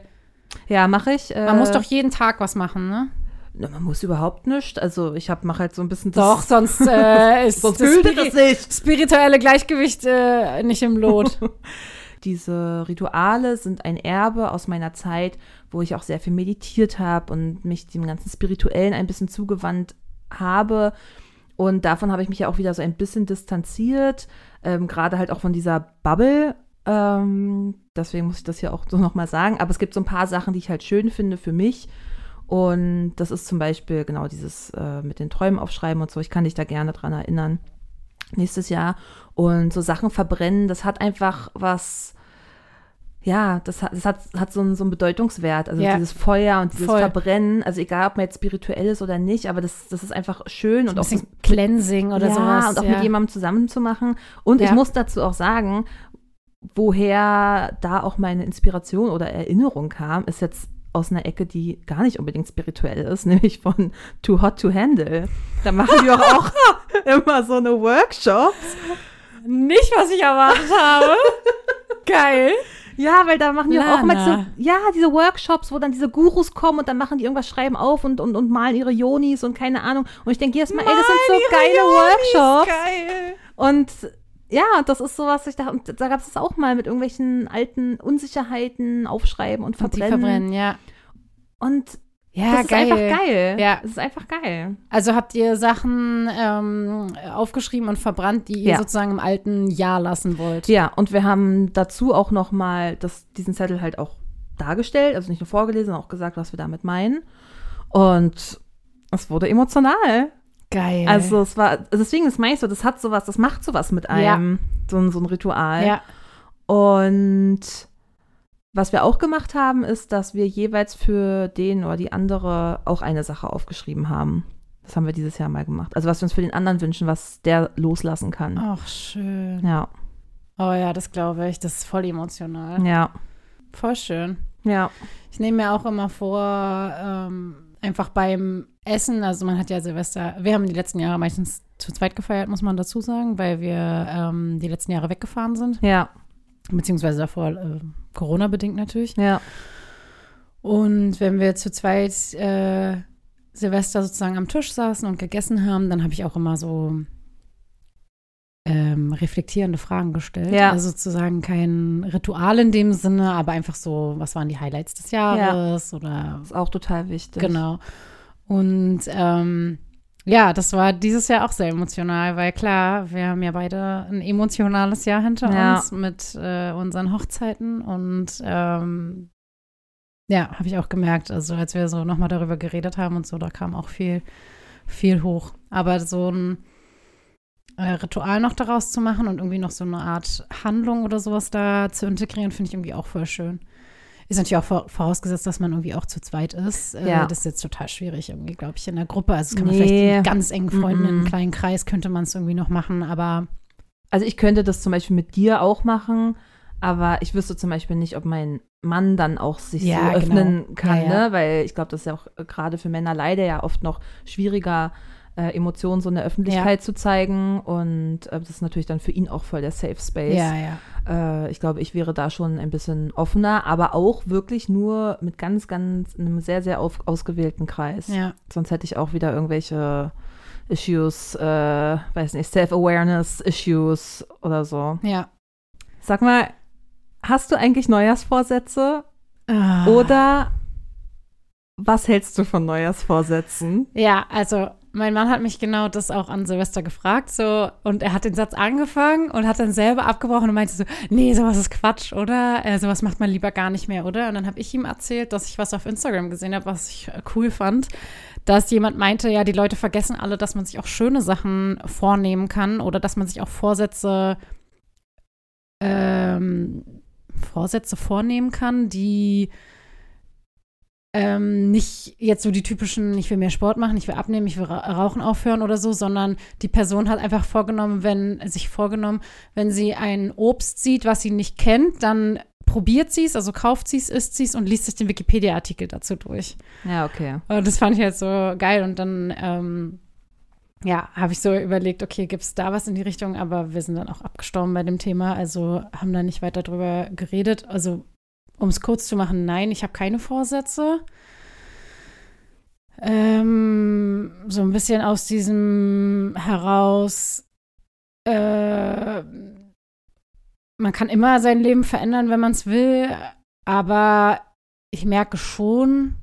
Ja, mache ich. Äh, man muss doch jeden Tag was machen, ne? Man muss überhaupt nicht. Also ich mache halt so ein bisschen das. Doch, sonst äh, [LAUGHS] ist sonst das, Spiri das nicht. spirituelle Gleichgewicht äh, nicht im Lot. [LAUGHS] diese Rituale sind ein Erbe aus meiner Zeit, wo ich auch sehr viel meditiert habe und mich dem ganzen Spirituellen ein bisschen zugewandt habe. Und davon habe ich mich ja auch wieder so ein bisschen distanziert, ähm, gerade halt auch von dieser Bubble. Ähm, deswegen muss ich das hier auch so nochmal sagen. Aber es gibt so ein paar Sachen, die ich halt schön finde für mich. Und das ist zum Beispiel genau dieses äh, mit den Träumen aufschreiben und so. Ich kann dich da gerne dran erinnern. Nächstes Jahr. Und so Sachen verbrennen, das hat einfach was ja, das hat, das hat, hat so, einen, so einen Bedeutungswert. Also ja. dieses Feuer und dieses Voll. Verbrennen. Also egal, ob man jetzt spirituell ist oder nicht, aber das, das ist einfach schön. So und ein bisschen auch Cleansing oder ja, sowas. Und auch ja. mit jemandem zusammen zu machen. Und ja. ich muss dazu auch sagen, woher da auch meine Inspiration oder Erinnerung kam, ist jetzt aus einer Ecke, die gar nicht unbedingt spirituell ist, [LAUGHS] nämlich von Too Hot to Handle. Da machen wir auch, auch [LAUGHS] immer so eine Workshops. Nicht, was ich erwartet habe. Geil. Ja, weil da machen die Lana. auch mal so, ja, diese Workshops, wo dann diese Gurus kommen und dann machen die irgendwas, schreiben auf und, und, und malen ihre Yonis und keine Ahnung. Und ich denke jedes Mal, ey, das sind so geile Yonis, Workshops. Geil. Und ja, das ist sowas, ich dachte, da gab es das auch mal mit irgendwelchen alten Unsicherheiten aufschreiben und verbrennen. Und die verbrennen, ja. Und ja, das geil. ist einfach geil. Ja. Es ist einfach geil. Also habt ihr Sachen ähm, aufgeschrieben und verbrannt, die ihr ja. sozusagen im alten Jahr lassen wollt? Ja, und wir haben dazu auch noch mal das, diesen Zettel halt auch dargestellt, also nicht nur vorgelesen, sondern auch gesagt, was wir damit meinen. Und es wurde emotional. Geil. Also es war, also deswegen ist meist so, das hat sowas, das macht sowas mit einem, ja. so, so ein Ritual. Ja. Und was wir auch gemacht haben, ist, dass wir jeweils für den oder die andere auch eine Sache aufgeschrieben haben. Das haben wir dieses Jahr mal gemacht. Also was wir uns für den anderen wünschen, was der loslassen kann. Ach, schön. Ja. Oh ja, das glaube ich. Das ist voll emotional. Ja. Voll schön. Ja. Ich nehme mir auch immer vor, ähm, einfach beim Essen, also man hat ja Silvester, wir haben die letzten Jahre meistens zu zweit gefeiert, muss man dazu sagen, weil wir ähm, die letzten Jahre weggefahren sind. Ja. Beziehungsweise davor äh, Corona-bedingt natürlich. Ja. Und wenn wir zu zweit äh, Silvester sozusagen am Tisch saßen und gegessen haben, dann habe ich auch immer so ähm, reflektierende Fragen gestellt. Ja. Also sozusagen kein Ritual in dem Sinne, aber einfach so, was waren die Highlights des Jahres ja. oder. Das ist auch total wichtig. Genau. Und ähm, ja, das war dieses Jahr auch sehr emotional, weil klar, wir haben ja beide ein emotionales Jahr hinter ja. uns mit äh, unseren Hochzeiten und ähm, ja, habe ich auch gemerkt, also als wir so nochmal darüber geredet haben und so, da kam auch viel, viel hoch. Aber so ein äh, Ritual noch daraus zu machen und irgendwie noch so eine Art Handlung oder sowas da zu integrieren, finde ich irgendwie auch voll schön. Ist natürlich auch vorausgesetzt, dass man irgendwie auch zu zweit ist. Äh, ja. Das ist jetzt total schwierig irgendwie, glaube ich, in der Gruppe. Also das kann man nee. vielleicht mit ganz engen Freunden mm -mm. in einem kleinen Kreis könnte man es irgendwie noch machen, aber also ich könnte das zum Beispiel mit dir auch machen, aber ich wüsste zum Beispiel nicht, ob mein Mann dann auch sich ja, so genau. öffnen genau. kann, ja, ja. Ne? weil ich glaube, das ist ja auch gerade für Männer leider ja oft noch schwieriger, äh, Emotionen so in der Öffentlichkeit ja. zu zeigen. Und äh, das ist natürlich dann für ihn auch voll der Safe Space. Ja, ja. Äh, ich glaube, ich wäre da schon ein bisschen offener, aber auch wirklich nur mit ganz, ganz einem sehr, sehr auf, ausgewählten Kreis. Ja. Sonst hätte ich auch wieder irgendwelche Issues, äh, weiß nicht, Self-Awareness-Issues oder so. Ja. Sag mal, hast du eigentlich Neujahrsvorsätze? Ah. Oder was hältst du von Neujahrsvorsätzen? Ja, also mein Mann hat mich genau das auch an Silvester gefragt, so, und er hat den Satz angefangen und hat dann selber abgebrochen und meinte so, nee, sowas ist Quatsch, oder? Äh, sowas macht man lieber gar nicht mehr, oder? Und dann habe ich ihm erzählt, dass ich was auf Instagram gesehen habe, was ich äh, cool fand, dass jemand meinte, ja, die Leute vergessen alle, dass man sich auch schöne Sachen vornehmen kann oder dass man sich auch Vorsätze, ähm, Vorsätze vornehmen kann, die ähm, nicht jetzt so die typischen, ich will mehr Sport machen, ich will abnehmen, ich will rauchen aufhören oder so, sondern die Person hat einfach vorgenommen, wenn sich vorgenommen, wenn sie ein Obst sieht, was sie nicht kennt, dann probiert sie es, also kauft sie es, isst sie es und liest sich den Wikipedia-Artikel dazu durch. Ja, okay. Und das fand ich halt so geil und dann ähm, ja, habe ich so überlegt, okay, gibt es da was in die Richtung, aber wir sind dann auch abgestorben bei dem Thema, also haben da nicht weiter drüber geredet. Also um es kurz zu machen, nein, ich habe keine Vorsätze. Ähm, so ein bisschen aus diesem heraus, äh, man kann immer sein Leben verändern, wenn man es will, aber ich merke schon,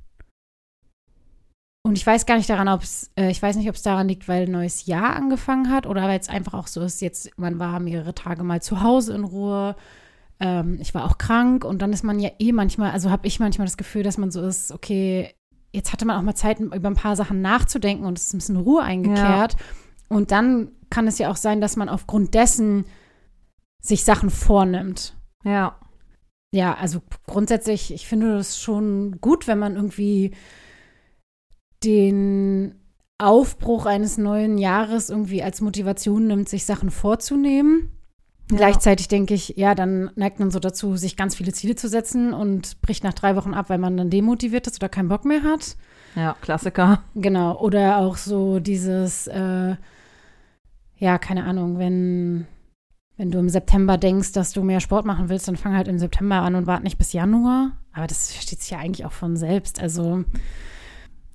und ich weiß gar nicht daran, ob es, äh, ich weiß nicht, ob es daran liegt, weil ein neues Jahr angefangen hat oder weil es einfach auch so ist, jetzt, man war mehrere Tage mal zu Hause in Ruhe. Ähm, ich war auch krank und dann ist man ja eh manchmal, also habe ich manchmal das Gefühl, dass man so ist, okay, jetzt hatte man auch mal Zeit, über ein paar Sachen nachzudenken und es ist ein bisschen Ruhe eingekehrt. Ja. Und dann kann es ja auch sein, dass man aufgrund dessen sich Sachen vornimmt. Ja. Ja, also grundsätzlich, ich finde das schon gut, wenn man irgendwie den Aufbruch eines neuen Jahres irgendwie als Motivation nimmt, sich Sachen vorzunehmen. Gleichzeitig denke ich, ja, dann neigt man so dazu, sich ganz viele Ziele zu setzen und bricht nach drei Wochen ab, weil man dann demotiviert ist oder keinen Bock mehr hat. Ja, Klassiker. Genau. Oder auch so dieses, äh, ja, keine Ahnung, wenn wenn du im September denkst, dass du mehr Sport machen willst, dann fang halt im September an und warte nicht bis Januar. Aber das versteht sich ja eigentlich auch von selbst. Also,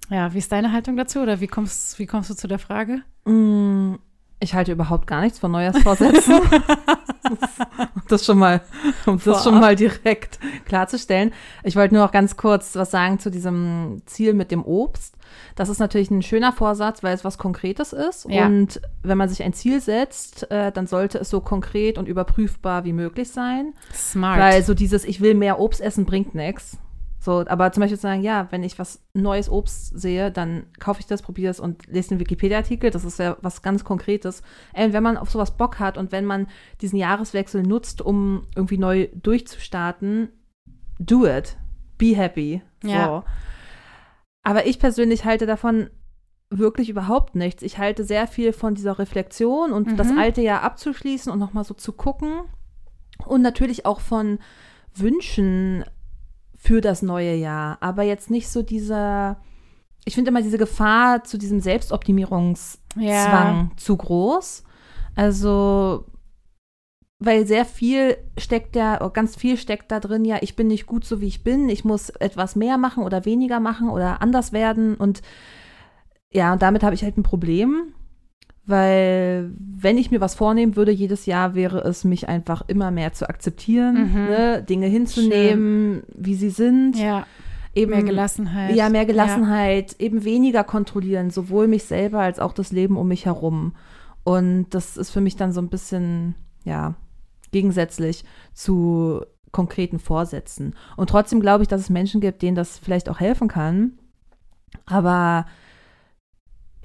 ja, wie ist deine Haltung dazu oder wie kommst, wie kommst du zu der Frage? Mm, ich halte überhaupt gar nichts von Neujahrsvorsätzen. [LAUGHS] das schon mal, um das schon mal direkt klarzustellen. Ich wollte nur noch ganz kurz was sagen zu diesem Ziel mit dem Obst. Das ist natürlich ein schöner Vorsatz, weil es was Konkretes ist. Ja. Und wenn man sich ein Ziel setzt, äh, dann sollte es so konkret und überprüfbar wie möglich sein. Smart. Weil so dieses, ich will mehr Obst essen, bringt nichts. So, aber zum Beispiel zu sagen, ja, wenn ich was neues Obst sehe, dann kaufe ich das, probiere es und lese den Wikipedia-Artikel. Das ist ja was ganz Konkretes. Und wenn man auf sowas Bock hat und wenn man diesen Jahreswechsel nutzt, um irgendwie neu durchzustarten, do it. Be happy. So. Ja. Aber ich persönlich halte davon wirklich überhaupt nichts. Ich halte sehr viel von dieser Reflexion und mhm. das alte Jahr abzuschließen und nochmal so zu gucken. Und natürlich auch von Wünschen für das neue Jahr. Aber jetzt nicht so dieser, ich finde immer diese Gefahr zu diesem Selbstoptimierungszwang ja. zu groß. Also, weil sehr viel steckt ja, ganz viel steckt da drin, ja, ich bin nicht gut so wie ich bin, ich muss etwas mehr machen oder weniger machen oder anders werden. Und ja, und damit habe ich halt ein Problem. Weil wenn ich mir was vornehmen würde, jedes Jahr wäre es, mich einfach immer mehr zu akzeptieren, mhm. ne? Dinge hinzunehmen, Schön. wie sie sind. Ja. Eben, mehr Gelassenheit. Ja, mehr Gelassenheit, ja. eben weniger kontrollieren, sowohl mich selber als auch das Leben um mich herum. Und das ist für mich dann so ein bisschen, ja, gegensätzlich zu konkreten Vorsätzen. Und trotzdem glaube ich, dass es Menschen gibt, denen das vielleicht auch helfen kann. Aber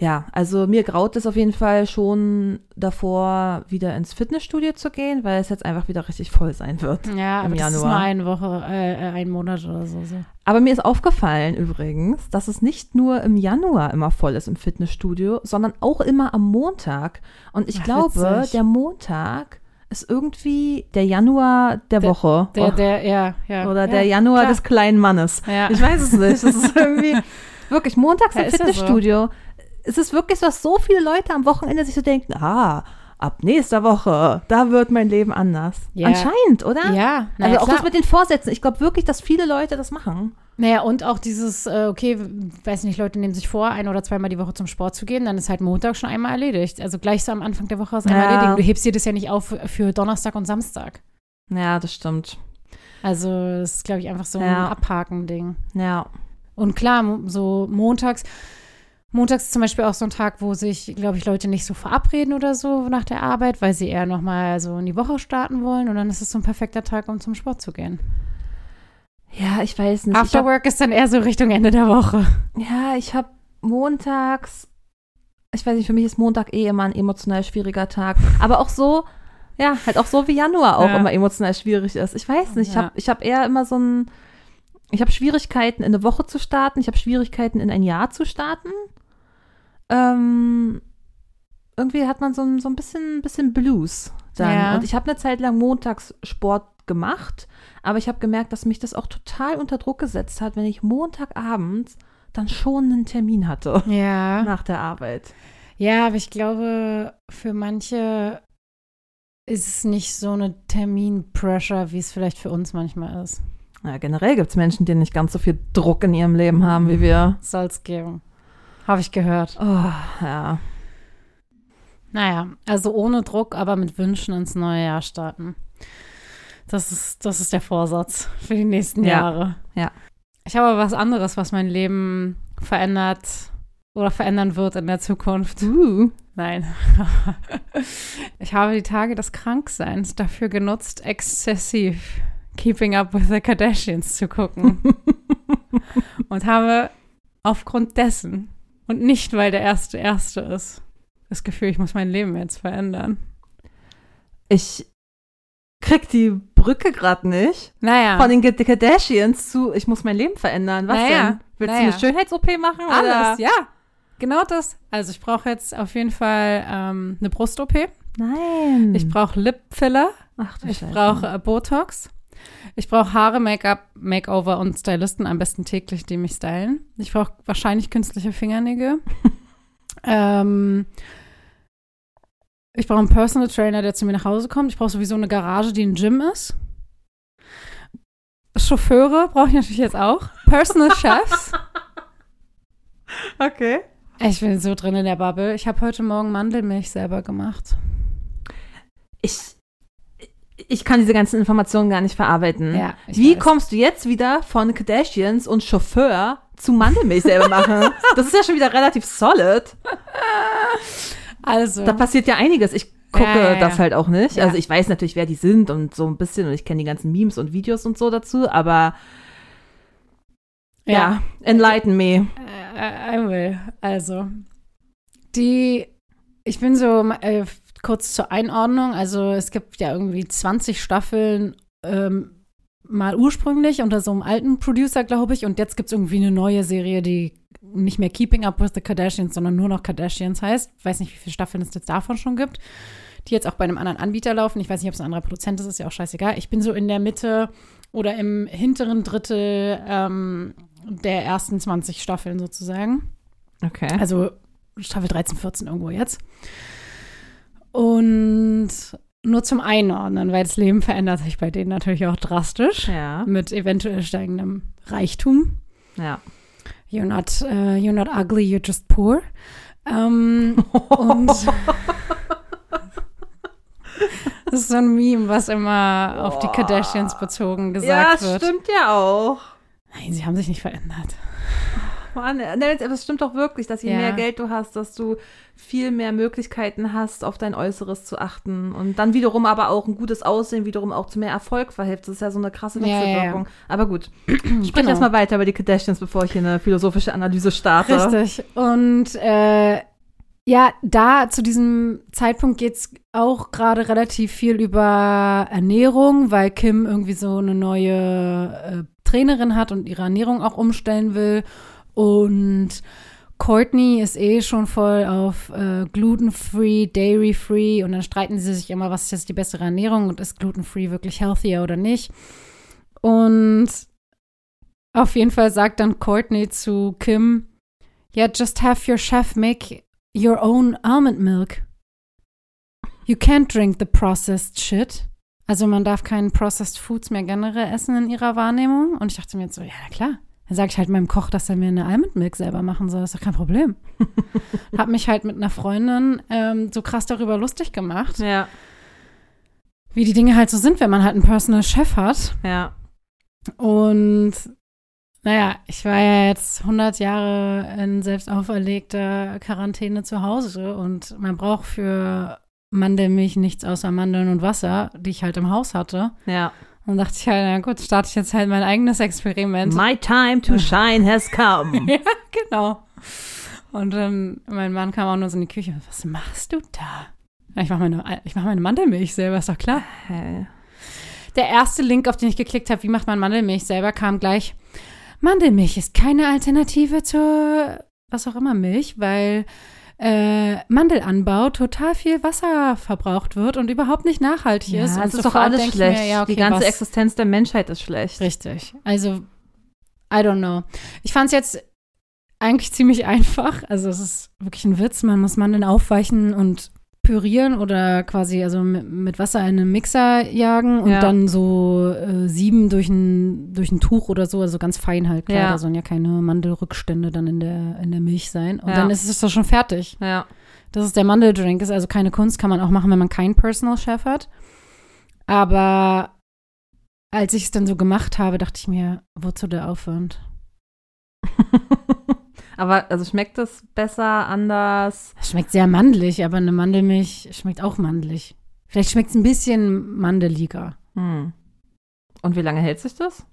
ja, also mir graut es auf jeden Fall schon davor, wieder ins Fitnessstudio zu gehen, weil es jetzt einfach wieder richtig voll sein wird. Ja, im aber Januar. das ist nur eine Woche, äh, äh, ein Monat oder so, so. Aber mir ist aufgefallen übrigens, dass es nicht nur im Januar immer voll ist im Fitnessstudio, sondern auch immer am Montag. Und ich Ach, glaube, witzig. der Montag ist irgendwie der Januar der, der Woche. Der, der, ja, ja. Oder ja, der Januar klar. des kleinen Mannes. Ja. Ich weiß es nicht. Das ist [LAUGHS] irgendwie wirklich montags ja, im Fitnessstudio. So es ist wirklich so, dass so viele Leute am Wochenende sich so denken, ah, ab nächster Woche, da wird mein Leben anders. Ja. Anscheinend, oder? Ja. Also auch klar. das mit den Vorsätzen. Ich glaube wirklich, dass viele Leute das machen. Naja, und auch dieses, äh, okay, weiß nicht, Leute nehmen sich vor, ein oder zweimal die Woche zum Sport zu gehen, dann ist halt Montag schon einmal erledigt. Also gleich so am Anfang der Woche ist einmal ja. erledigt. Du hebst dir das ja nicht auf für Donnerstag und Samstag. Ja, das stimmt. Also, das ist, glaube ich, einfach so ein ja. Abhaken-Ding. Ja. Und klar, so montags, Montags ist zum Beispiel auch so ein Tag, wo sich, glaube ich, Leute nicht so verabreden oder so nach der Arbeit, weil sie eher nochmal so in die Woche starten wollen. Und dann ist es so ein perfekter Tag, um zum Sport zu gehen. Ja, ich weiß nicht. Afterwork ist dann eher so Richtung Ende der Woche. Ja, ich habe montags, ich weiß nicht, für mich ist Montag eh immer ein emotional schwieriger Tag. Aber auch so, ja, halt auch so wie Januar auch ja. immer emotional schwierig ist. Ich weiß nicht, ich habe hab eher immer so ein, ich habe Schwierigkeiten in eine Woche zu starten, ich habe Schwierigkeiten in ein Jahr zu starten ähm, irgendwie hat man so ein, so ein bisschen, bisschen Blues dann. Ja. Und ich habe eine Zeit lang montags Sport gemacht, aber ich habe gemerkt, dass mich das auch total unter Druck gesetzt hat, wenn ich Montagabends dann schon einen Termin hatte. Ja. [LAUGHS] Nach der Arbeit. Ja, aber ich glaube, für manche ist es nicht so eine Termin-Pressure, wie es vielleicht für uns manchmal ist. Ja, generell gibt es Menschen, die nicht ganz so viel Druck in ihrem Leben haben wie wir. Soll es geben. Habe ich gehört. Oh, ja. Naja, also ohne Druck, aber mit Wünschen ins neue Jahr starten. Das ist, das ist der Vorsatz für die nächsten Ja. Jahre. Ja. Ich habe was anderes, was mein Leben verändert oder verändern wird in der Zukunft. Uh. Nein. [LAUGHS] ich habe die Tage des Krankseins dafür genutzt, exzessiv Keeping Up with the Kardashians zu gucken. [LAUGHS] und habe aufgrund dessen und nicht, weil der erste Erste ist, das Gefühl, ich muss mein Leben jetzt verändern. Ich krieg die Brücke gerade nicht. Naja. Von den Kardashians zu, ich muss mein Leben verändern. Was Naja, denn? Willst naja. du eine Schönheits-OP machen? oder? Alles, ja. Genau das. Also ich brauche jetzt auf jeden Fall ähm, eine Brust-OP. Nein. Ich brauche Lip-Filler. Ach du Ich brauche äh, Botox. Ich brauche Haare, Make-up, Makeover und Stylisten, am besten täglich, die mich stylen. Ich brauche wahrscheinlich künstliche Fingernägel. [LAUGHS] ähm, ich brauche einen Personal Trainer, der zu mir nach Hause kommt. Ich brauche sowieso eine Garage, die ein Gym ist. Chauffeure brauche ich natürlich jetzt auch. Personal Chefs. [LAUGHS] Okay. Ich bin so drin in der Bubble. Ich habe heute Morgen Mandelmilch selber gemacht. Ich, ich kann diese ganzen Informationen gar nicht verarbeiten. Ja, Wie weiß. kommst du jetzt wieder von Kardashians und Chauffeur zu Mandelmilch selber machen? [LAUGHS] das ist ja schon wieder relativ solid. Also, Da passiert ja einiges. Ich gucke Ja, ja, das halt auch nicht. Also ich weiß natürlich, wer die sind und so ein bisschen und ich kenne die ganzen Memes und Videos und so dazu, aber ja, enlighten me. Äh, I will. Also, die, ich bin so, äh, kurz zur Einordnung, also es gibt ja irgendwie 20 Staffeln, ähm, mal ursprünglich unter so einem alten Producer, glaube ich, und jetzt gibt es irgendwie eine neue Serie, die nicht mehr Keeping Up with the Kardashians, sondern nur noch Kardashians heißt. Ich weiß nicht, wie viele Staffeln es jetzt davon schon gibt, die jetzt auch bei einem anderen Anbieter laufen. Ich weiß nicht, ob es ein anderer Produzent ist, ist ja auch scheißegal. Ich bin so in der Mitte oder im hinteren Drittel ähm, der ersten 20 Staffeln sozusagen. Okay. Also Staffel 13, 14 irgendwo jetzt. Und nur zum Einordnen, weil das Leben verändert sich bei denen natürlich auch drastisch. Ja. Mit eventuell steigendem Reichtum. Ja. You're not, uh, you're not ugly, you're just poor. Ähm, [LAUGHS] und [LAUGHS] das ist so ein Meme, was immer auf die Boah. Kardashians bezogen Ja, gesagt das wird. stimmt ja auch. Nein, sie haben sich nicht verändert. Mann, äh, das stimmt doch wirklich, dass je Ja. mehr Geld du hast, dass du viel mehr Möglichkeiten hast, auf dein Äußeres zu achten. Und dann wiederum aber auch ein gutes Aussehen wiederum auch zu mehr Erfolg verhilft. Das ist ja so eine krasse Ja, ja. Wechselwirkung. Aber gut, [CLEARS THROAT] sprich Genau. erst mal weiter über die Kardashians, bevor ich hier eine philosophische Analyse starte. Richtig. Und äh, ja, da zu diesem Zeitpunkt geht es auch gerade relativ viel über Ernährung, weil Kim irgendwie so eine neue äh, Trainerin hat und ihre Ernährung auch umstellen will. Und Courtney ist eh schon voll auf äh, gluten-free, dairy-free und dann streiten sie sich immer, was ist jetzt die bessere Ernährung und ist gluten-free wirklich healthier oder nicht. Und auf jeden Fall sagt dann Courtney zu Kim, yeah, just have your chef make your own almond milk. You can't drink the processed shit. Also man darf keinen processed foods mehr generell essen in ihrer Wahrnehmung. Und ich dachte mir jetzt so, ja, na klar. Dann sage ich halt meinem Koch, dass er mir eine Almond Milk selber machen soll. Das ist doch kein Problem. [LAUGHS] Hab mich halt mit einer Freundin ähm, so krass darüber lustig gemacht, Ja, wie die Dinge halt so sind, wenn man halt einen Personal Chef hat. ja. Und naja, ich war ja jetzt 100 Jahre in selbst auferlegter Quarantäne zu Hause und man braucht für Mandelmilch nichts außer Mandeln und Wasser, die ich halt im Haus hatte. Ja. Und dachte ich halt, na gut, starte ich jetzt halt mein eigenes Experiment. My time to shine has come. [LAUGHS] ja, genau. Und dann, mein Mann kam auch nur so in die Küche. Was machst du da? Ich mache meine, ich mach meine Mandelmilch selber, ist doch klar. Hey. Der erste Link, auf den ich geklickt habe, wie macht man Mandelmilch selber, kam gleich. Mandelmilch ist keine Alternative zur was auch immer Milch, weil äh, Mandelanbau total viel Wasser verbraucht wird und überhaupt nicht nachhaltig Ja, ist. Und ist doch alles schlecht. Mir, ja, okay, die ganze was? Existenz der Menschheit ist schlecht. Richtig. Also, I don't know. Ich fand es jetzt eigentlich ziemlich einfach. Also, es ist wirklich ein Witz. Man muss Mandeln aufweichen und pürieren oder quasi also mit, Wasser in einen Mixer jagen und Ja. dann so äh, sieben durch ein, durch ein Tuch oder so, also ganz fein halt. Klar, Ja. da sollen ja keine Mandelrückstände dann in der, in der Milch sein. Und Ja. dann ist es doch schon fertig. Ja. Das ist der Mandeldrink. Ist also keine Kunst, kann man auch machen, wenn man keinen Personal Chef hat. Aber als ich es dann so gemacht habe, dachte ich mir, wozu der Aufwand? [LAUGHS] aber also schmeckt es besser, anders? Es schmeckt sehr mandelig, aber eine Mandelmilch schmeckt auch mandelig. Vielleicht schmeckt es ein bisschen mandeliger. Hm. Und wie lange hält sich das?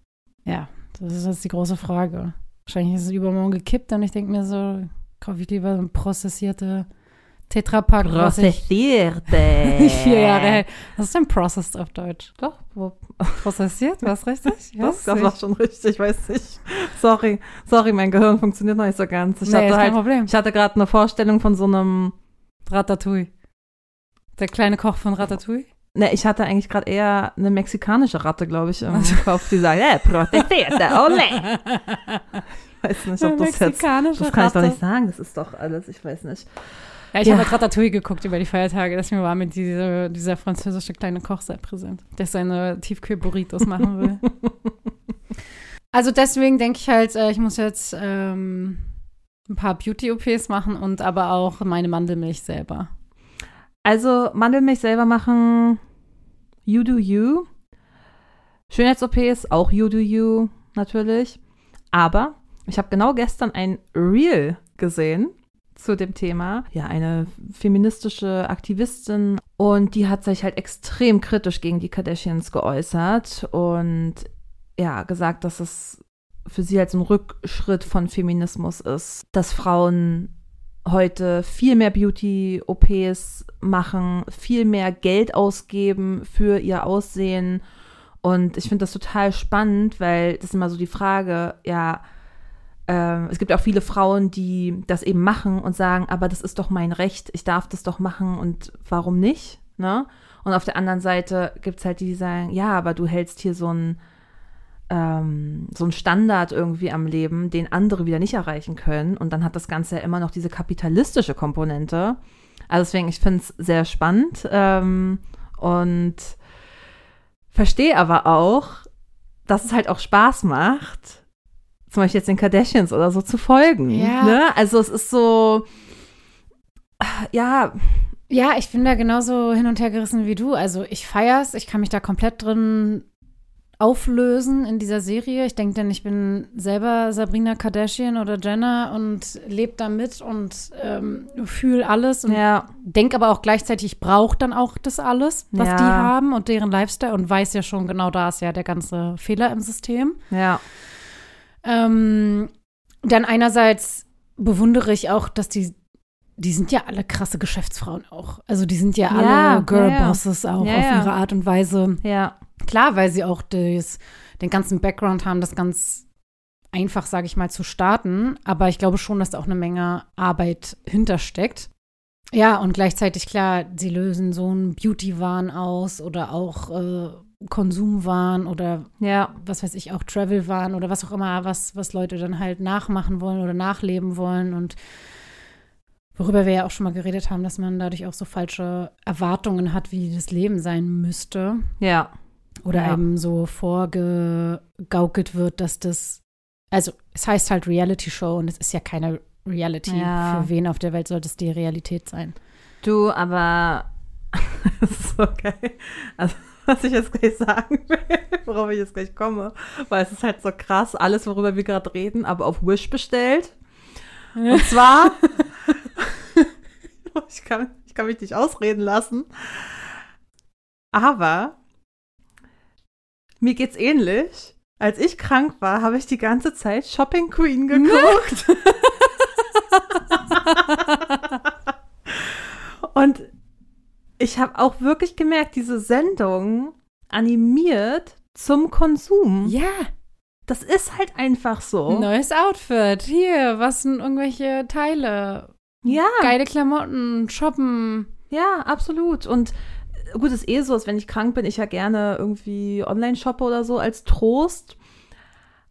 Ja, das ist jetzt die große Frage. Wahrscheinlich ist es übermorgen gekippt und ich denke mir so, kaufe ich lieber ein prozessierte Tetrapack. ich Prozessierte. [LAUGHS] Vier Jahre. Was ist denn processed auf Deutsch? Doch, Prozessiert, was richtig? [LAUGHS] das, das war schon richtig, ich weiß nicht. Sorry, sorry, mein Gehirn funktioniert noch nicht so ganz. Ich nee, hatte kein halt, Problem. ich hatte gerade eine Vorstellung von so einem, Ratatouille. Der kleine Koch von Ratatouille. ne, ich hatte eigentlich gerade eher eine mexikanische Ratte, glaube ich, im Kopf, die sagt, eh, protestierte, [LAUGHS] ole. Ich weiß nicht, ob das jetzt, das kann ich doch nicht sagen, das ist doch alles, ich weiß nicht. Ja, ich Ja. habe halt Ratatouille geguckt über die Feiertage. Das mir war mit diese, dieser französische kleine Koch sehr präsent, der seine Tiefkühl-Burritos machen will. [LAUGHS] also deswegen denke ich halt, äh, ich muss jetzt ähm, ein paar Beauty-OPs machen und aber auch meine Mandelmilch selber. Also Mandelmilch selber machen, you do you. Schönheits-OPs, auch you do you, natürlich. Aber ich habe genau gestern ein Reel gesehen zu dem Thema. Ja, eine feministische Aktivistin und die hat sich halt extrem kritisch gegen die Kardashians geäußert und ja, gesagt, dass es für sie halt so ein Rückschritt von Feminismus ist, dass Frauen heute viel mehr Beauty-OPs machen, viel mehr Geld ausgeben für ihr Aussehen. Und ich finde das total spannend, weil das ist immer so die Frage, ja, ähm, es gibt auch viele Frauen, die das eben machen und sagen, aber das ist doch mein Recht, ich darf das doch machen und warum nicht? Ne? Und auf der anderen Seite gibt es halt die, die sagen, ja, aber du hältst hier so ein ähm, so Standard irgendwie am Leben, den andere wieder nicht erreichen können. Und dann hat das Ganze ja immer noch diese kapitalistische Komponente. Also deswegen, ich finde es sehr spannend ähm, und verstehe aber auch, dass es halt auch Spaß macht, zum Beispiel jetzt den Kardashians oder so zu folgen. Ja. Ne? Also es ist so, ja, Ja, ich bin da genauso hin und her gerissen wie du. Also ich feier's, ich kann mich da komplett drin auflösen in dieser Serie. Ich denke denn, ich bin selber Sabrina Kardashian oder Jenner und lebe da mit und ähm, fühle alles und ja, denke aber auch gleichzeitig, ich brauche dann auch das alles, was Ja. die haben und deren Lifestyle und weiß ja schon genau, da ist ja der ganze Fehler im System. ja, Ähm, dann einerseits bewundere ich auch, dass die, die sind ja alle krasse Geschäftsfrauen auch. Also die sind ja, Ja, alle ja, ja. Girlbosses auch Ja, auf ja. ihre Art und Weise. ja, Klar, weil sie auch das, den ganzen Background haben, das ganz einfach, sage ich mal, zu starten. Aber ich glaube schon, dass da auch eine Menge Arbeit hintersteckt. Ja, und gleichzeitig, klar, sie lösen so einen Beauty-Wahn aus oder auch äh, Konsumwahn oder ja, was weiß ich, auch Travel waren oder was auch immer, was, was Leute dann halt nachmachen wollen oder nachleben wollen und worüber wir ja auch schon mal geredet haben, dass man dadurch auch so falsche Erwartungen hat, wie das Leben sein müsste ja, oder Ja. eben so vorgegaukelt wird, dass das, also es heißt halt Reality Show und es ist ja keine Reality. Ja. Für wen auf der Welt sollte es die Realität sein? Du, aber das [LAUGHS] ist geil. Also, was ich jetzt gleich sagen will, [LAUGHS] worauf ich jetzt gleich komme, weil es ist halt so krass, alles, worüber wir gerade reden, aber auf Wish bestellt. Und zwar, [LAUGHS] [LAUGHS] ich, kann, ich kann mich nicht ausreden lassen, aber mir geht's ähnlich. Als ich krank war, habe ich die ganze Zeit Shopping Queen geguckt. Und ich habe auch wirklich gemerkt, diese Sendung animiert zum Konsum. Ja, Das ist halt einfach so. neues Outfit. Hier, was sind irgendwelche Teile? Ja, Geile Klamotten, shoppen. ja, absolut. Und äh, gut, es ist eh so, dass wenn ich krank bin, ich ja gerne irgendwie online shoppe oder so als Trost.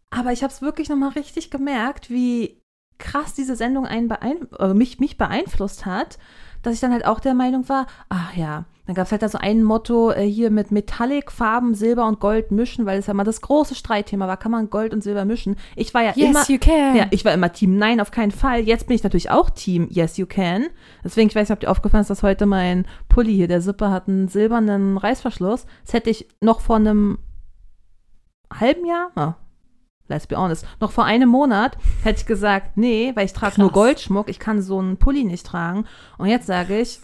Aber ich habe es wirklich nochmal richtig gemerkt, wie krass diese Sendung einen beein äh, mich, mich beeinflusst hat, dass ich dann halt auch der Meinung war, ach ja, dann gab es halt da so ein Motto äh, hier mit Metallic-Farben, Silber und Gold mischen, weil es ja mal das große Streitthema war, kann man Gold und Silber mischen. Ich war ja immer, you can. ja, ich war immer Team Nein, auf keinen Fall. Jetzt bin ich natürlich auch Team Yes, you can. Deswegen, ich weiß nicht, ob dir aufgefallen ist, dass heute mein Pulli hier, der Zipper hat einen silbernen Reißverschluss. Das hätte ich noch vor einem halben Jahr, oh, let's be honest, noch vor einem Monat hätte ich gesagt, nee, weil ich trage nur. Goldschmuck, ich kann so einen Pulli nicht tragen. Und jetzt sage ich,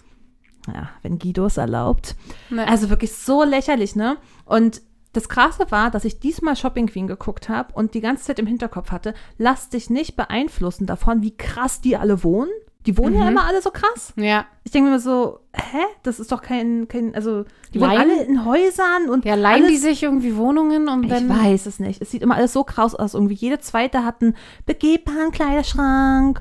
ja, wenn Guido es erlaubt. Ne. Also wirklich so lächerlich, ne? Und das Krasse war, dass ich diesmal Shopping Queen geguckt habe und die ganze Zeit im Hinterkopf hatte, lass dich nicht beeinflussen davon, wie krass die alle wohnen. Die wohnen ja Mhm. immer alle so krass. ja. Ich denke mir so, hä? Das ist doch kein, kein also die wohnen Leihen? alle in Häusern und Ja, leihen die alles, sich irgendwie Wohnungen und ich dann. weiß es nicht. Es sieht immer alles so krass aus. Irgendwie jede zweite hat einen begehbaren Kleiderschrank.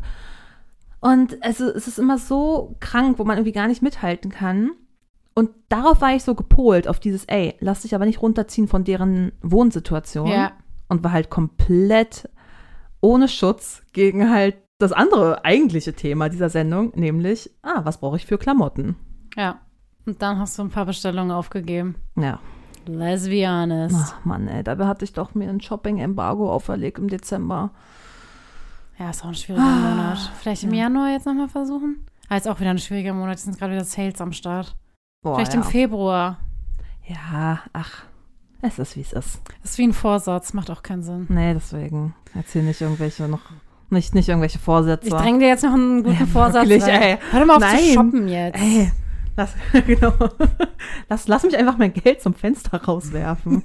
Und also es ist immer so krank, wo man irgendwie gar nicht mithalten kann. Und darauf war ich so gepolt, auf dieses, ey, lass dich aber nicht runterziehen von deren Wohnsituation. Ja. Und war halt komplett ohne Schutz gegen halt das andere eigentliche Thema dieser Sendung, nämlich, ah, was brauche ich für Klamotten? Ja. Und dann hast du ein paar Bestellungen aufgegeben. Ja. Honest. Ach Mann, ey, dabei hatte ich doch mir ein Shopping-Embargo auferlegt im Dezember. Ja, ist auch ein schwieriger Ah, Monat. Vielleicht im ja. Januar jetzt nochmal versuchen? Ah, ist auch wieder ein schwieriger Monat. Es sind gerade wieder Sales am Start. Boah, Vielleicht ja. im Februar. Ja, ach, es ist wie es ist. Das ist wie ein Vorsatz, macht auch keinen Sinn. Nee, deswegen erzähl nicht irgendwelche noch, nicht, nicht irgendwelche Vorsätze. Ich dränge dir jetzt noch einen guten Ja, Vorsatz wirklich, rein. ey. Hör doch mal auf Nein. zu shoppen jetzt. Ey, lass, [LAUGHS] genau. Lass, lass mich einfach mein Geld zum Fenster rauswerfen.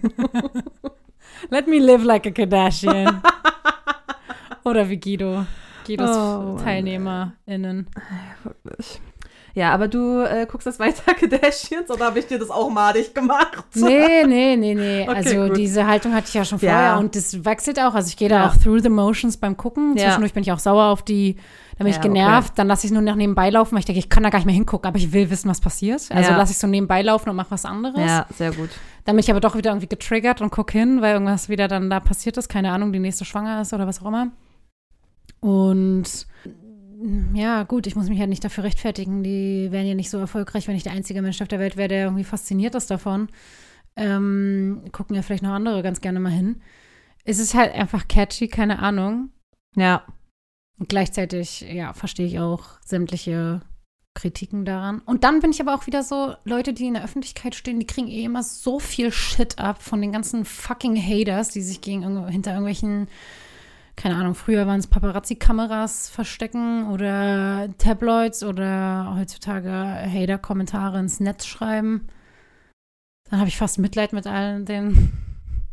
[LAUGHS] Let me live like a Kardashian. [LAUGHS] Oder wie Guido. Guidos Oh. TeilnehmerInnen. Wirklich. Ja, aber du äh, guckst das weiter [LAUGHS] Kardashians oder habe ich dir das auch madig gemacht? Nee, nee, nee, nee. [LAUGHS] Okay, also gut. diese Haltung hatte ich ja schon Ja. vorher und das wechselt auch. Also ich gehe da Ja. auch through the motions beim Gucken. Ja. Zwischendurch bin ich auch sauer auf die, dann bin ich Ja, genervt, dann lasse ich es nur nach nebenbei laufen, weil ich denke, ich kann da gar nicht mehr hingucken, aber ich will wissen, was passiert. Also Ja. lasse ich so nebenbei laufen und mache was anderes. Ja, sehr gut. Dann bin ich aber doch wieder irgendwie getriggert und gucke hin, weil irgendwas wieder dann da passiert ist. Keine Ahnung, die nächste schwanger ist oder was auch immer. Und ja, gut, ich muss mich halt nicht dafür rechtfertigen. Die wären ja nicht so erfolgreich, wenn ich der einzige Mensch auf der Welt wäre, der irgendwie fasziniert ist davon. Ähm, gucken ja vielleicht noch andere ganz gerne mal hin. Es ist halt einfach catchy, keine Ahnung. Ja, Und gleichzeitig, ja, verstehe ich auch sämtliche Kritiken daran. Und dann bin ich aber auch wieder so, Leute, die in der Öffentlichkeit stehen, die kriegen eh immer so viel Shit ab von den ganzen fucking Haters, die sich gegen hinter irgendwelchen, keine Ahnung, früher waren es Paparazzi-Kameras verstecken oder Tabloids oder heutzutage Hater-Kommentare ins Netz schreiben. Dann habe ich fast Mitleid mit allen den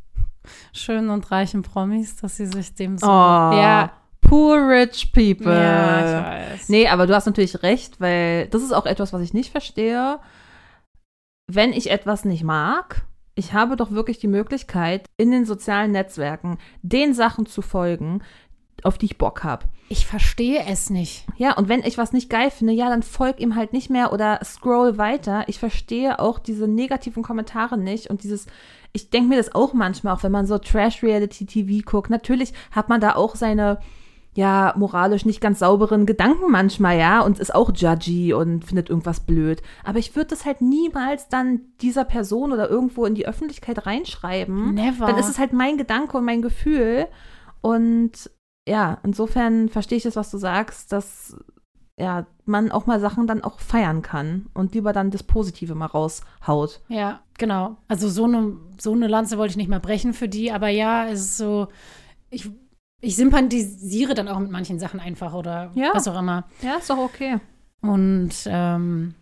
[LAUGHS] schönen und reichen Promis, dass sie sich dem so. Oh, ja, poor rich people. ja, ich weiß. Nee, aber du hast natürlich recht, weil das ist auch etwas, was ich nicht verstehe. Wenn ich etwas nicht mag, ich habe doch wirklich die Möglichkeit, in den sozialen Netzwerken den Sachen zu folgen, auf die ich Bock habe. Ich verstehe es nicht. Ja, und wenn ich was nicht geil finde, ja, dann folg ihm halt nicht mehr oder scroll weiter. Ich verstehe auch diese negativen Kommentare nicht und dieses, ich denke mir das auch manchmal, auch wenn man so Trash-Reality-TV guckt. Natürlich hat man da auch seine, ja, moralisch nicht ganz sauberen Gedanken manchmal, ja, und ist auch judgy und findet irgendwas blöd. Aber ich würde das halt niemals dann dieser Person oder irgendwo in die Öffentlichkeit reinschreiben. Never. Dann ist es halt mein Gedanke und mein Gefühl. Und ja, insofern verstehe ich das, was du sagst, dass ja, man auch mal Sachen dann auch feiern kann und lieber dann das Positive mal raushaut. Ja, genau. Also so eine, so eine Lanze wollte ich nicht mal brechen für die, aber ja, es ist so, ich, ich sympathisiere dann auch mit manchen Sachen einfach oder Ja. was auch immer. Ja, ist doch okay. Und ähm,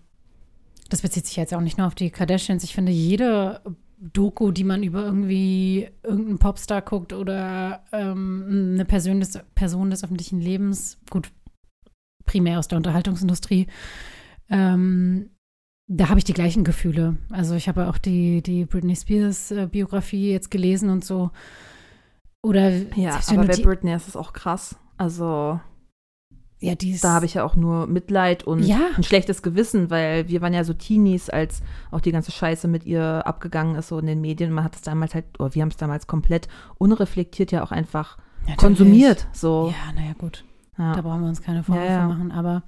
das bezieht sich jetzt auch nicht nur auf die Kardashians. Ich finde, jede Doku, die man über irgendwie irgendeinen Popstar guckt oder ähm, eine Person des, Person des öffentlichen Lebens, gut, primär aus der Unterhaltungsindustrie, ähm, da habe ich die gleichen Gefühle. Also ich habe auch die, die Britney Spears äh, Biografie jetzt gelesen und so. Oder Ja, aber bei Britney ist es auch krass. Also, ja, die da habe ich ja auch nur Mitleid und Ja. ein schlechtes Gewissen, weil wir waren ja so Teenies, als auch die ganze Scheiße mit ihr abgegangen ist, so in den Medien. Man hat es damals halt, oder wir haben es damals komplett unreflektiert ja auch einfach Natürlich. konsumiert. So. Ja, naja, gut. Ja. Da brauchen wir uns keine Vorwürfe Ja, machen. Aber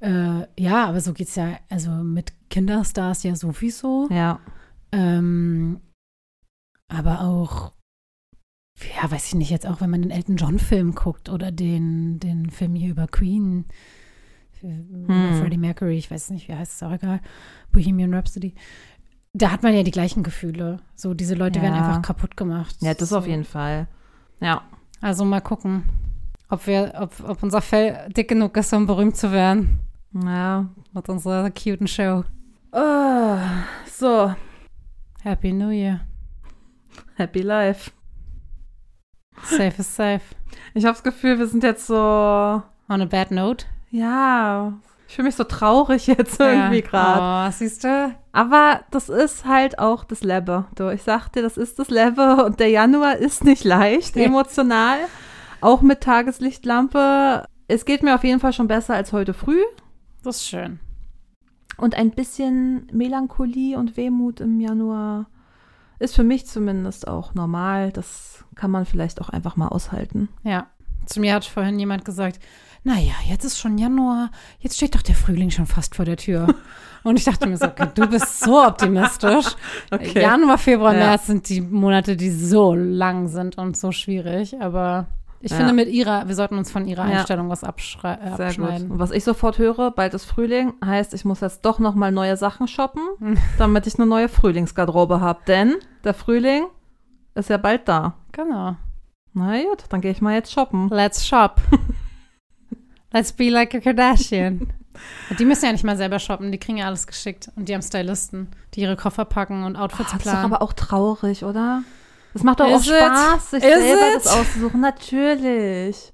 äh, ja, aber so geht es ja, also mit Kinderstars ja sowieso. ja. Ähm, aber auch, ja, weiß ich nicht, jetzt auch wenn man den Elton John-Film guckt oder den, den Film hier über Queen, äh, Hm. Freddie Mercury, ich weiß nicht, wie heißt es, auch egal, Bohemian Rhapsody. da hat man ja die gleichen Gefühle. So, diese Leute Ja. werden einfach kaputt gemacht. Ja, das so. auf jeden Fall. Ja. Also mal gucken, ob wir, ob, ob unser Fell dick genug ist, um berühmt zu werden Ja. mit unserer cuten Show. Oh, so, Happy New Year. happy life. Safe is safe. Ich habe das Gefühl, wir sind jetzt so, On a bad note. ja, ich fühle mich so traurig jetzt irgendwie gerade. Oh, siehst du? Aber das ist halt auch das Lebe. Du, ich sag dir, das ist das Lebe und der Januar ist nicht leicht, emotional. Auch mit Tageslichtlampe. Es geht mir auf jeden Fall schon besser als heute früh. Das ist schön. Und ein bisschen Melancholie und Wehmut im Januar ist für mich zumindest auch normal. Das kann man vielleicht auch einfach mal aushalten. Ja. Zu mir hat vorhin jemand gesagt, naja, jetzt ist schon Januar, jetzt steht doch der Frühling schon fast vor der Tür. [LAUGHS] Und ich dachte mir so, okay, du bist so optimistisch. [LAUGHS] Januar, Februar, Ja. März sind die Monate, die so lang sind und so schwierig. Aber ich Ja. finde mit ihrer, wir sollten uns von ihrer Ja. Einstellung was abschrei- äh, Sehr gut. abschneiden. Und was ich sofort höre, bald ist Frühling, heißt, ich muss jetzt doch noch mal neue Sachen shoppen, [LAUGHS] damit ich eine neue Frühlingsgarderobe habe. Denn der Frühling ist ja bald da. Genau. Na gut, dann gehe ich mal jetzt shoppen. Let's shop. [LAUGHS] Let's be like a Kardashian. Die müssen ja nicht mal selber shoppen, die kriegen ja alles geschickt. Und die haben Stylisten, die ihre Koffer packen und Oh, Outfits das ist doch planen. aber auch traurig, oder? Das macht doch auch Is it? Spaß, sich Is selber it? das auszusuchen. Natürlich.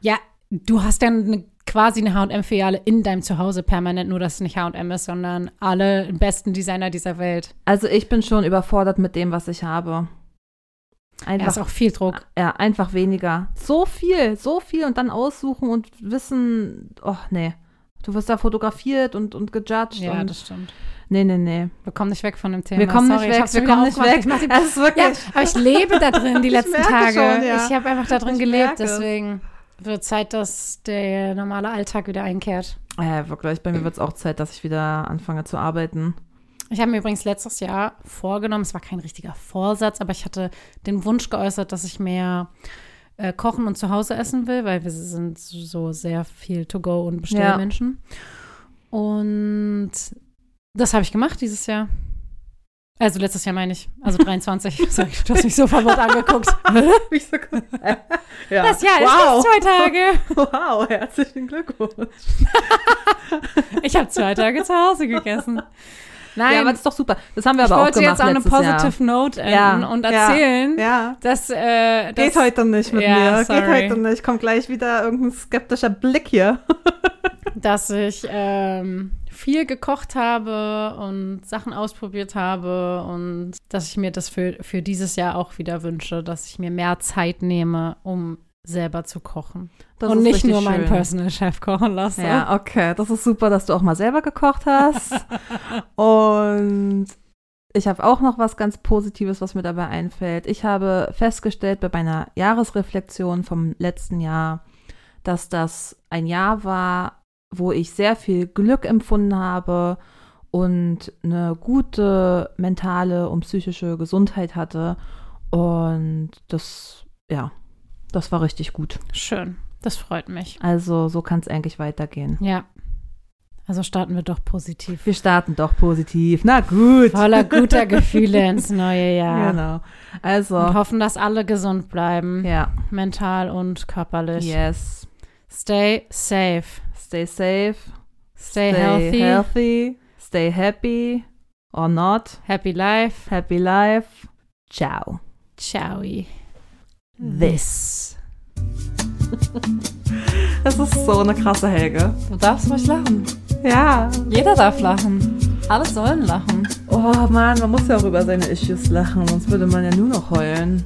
Ja, du hast ja eine, quasi eine H&M-Filiale in deinem Zuhause permanent, nur dass es nicht H&M ist, sondern alle besten Designer dieser Welt. Also ich bin schon überfordert mit dem, was ich habe. Ja, Einfach, ist auch viel Druck. ja, einfach weniger. So viel, so viel und dann aussuchen und wissen, oh nee. Du wirst da fotografiert und, und gejudged. Ja, und, das stimmt. Nee, nee, nee. Wir kommen nicht weg von dem Thema. Wir kommen Sorry, nicht ich weg, wir kommen nicht weg. Ich Es ist wirklich, Ja, aber ich lebe da drin die [LAUGHS] letzten Tage. schon, ja. Ich habe einfach da drin Ich gelebt, merke es. deswegen wird Zeit, dass der normale Alltag wieder einkehrt. Ja, wirklich. Bei mir wird es auch Zeit, dass ich wieder anfange zu arbeiten. Ich habe mir übrigens letztes Jahr vorgenommen, es war kein richtiger Vorsatz, aber ich hatte den Wunsch geäußert, dass ich mehr äh, kochen und zu Hause essen will, weil wir sind so sehr viel To-Go und Bestellmenschen. Und das habe ich gemacht dieses Jahr. Also letztes Jahr meine ich, also 23. [LAUGHS] Sorry, du hast mich so verwirrt angeguckt. [LAUGHS] [LAUGHS] ja. Das Jahr ist wow. erst zwei Tage. Wow, herzlichen Glückwunsch. Ich habe zwei Tage zu Hause gegessen. Nein, Ja, aber das ist doch super. Das haben wir ich aber auch wollte gemacht jetzt on a letztes positive note enden Ja, und erzählen, Jahr. Ja. dass, äh, dass Geht heute nicht mit mir. sorry. Geht heute nicht. Kommt gleich wieder irgendein skeptischer Blick hier. Dass ich ähm, viel gekocht habe und Sachen ausprobiert habe und dass ich mir das für, für dieses Jahr auch wieder wünsche, dass ich mir mehr Zeit nehme, um selber zu kochen. Das und nicht nur meinen schön. Personal Chef kochen lasse. Ja, okay. Das ist super, dass du auch mal selber gekocht hast. [LAUGHS] Und ich habe auch noch was ganz Positives, was mir dabei einfällt. Ich habe festgestellt bei meiner Jahresreflexion vom letzten Jahr, dass das ein Jahr war, wo ich sehr viel Glück empfunden habe und eine gute mentale und psychische Gesundheit hatte. Und das, ja, das war richtig gut. Schön. Das freut mich. Also so kann es eigentlich weitergehen. Ja. Also starten wir doch positiv. Wir starten doch positiv. Na gut. Voller guter [LAUGHS] Gefühle ins neue Jahr. Genau. Also, Und hoffen, dass alle gesund bleiben. ja. Mental und körperlich. Yes. Stay safe. Stay safe. Stay, healthy. healthy. Stay happy. Or not. Happy life. Happy life. Ciao. Ciao. This. [LAUGHS] Das ist so eine krasse Helge. Du darfst ruhig lachen. Ja. Jeder darf lachen. Alle sollen lachen. Oh Mann, man muss ja auch über seine Issues lachen, sonst würde man ja nur noch heulen.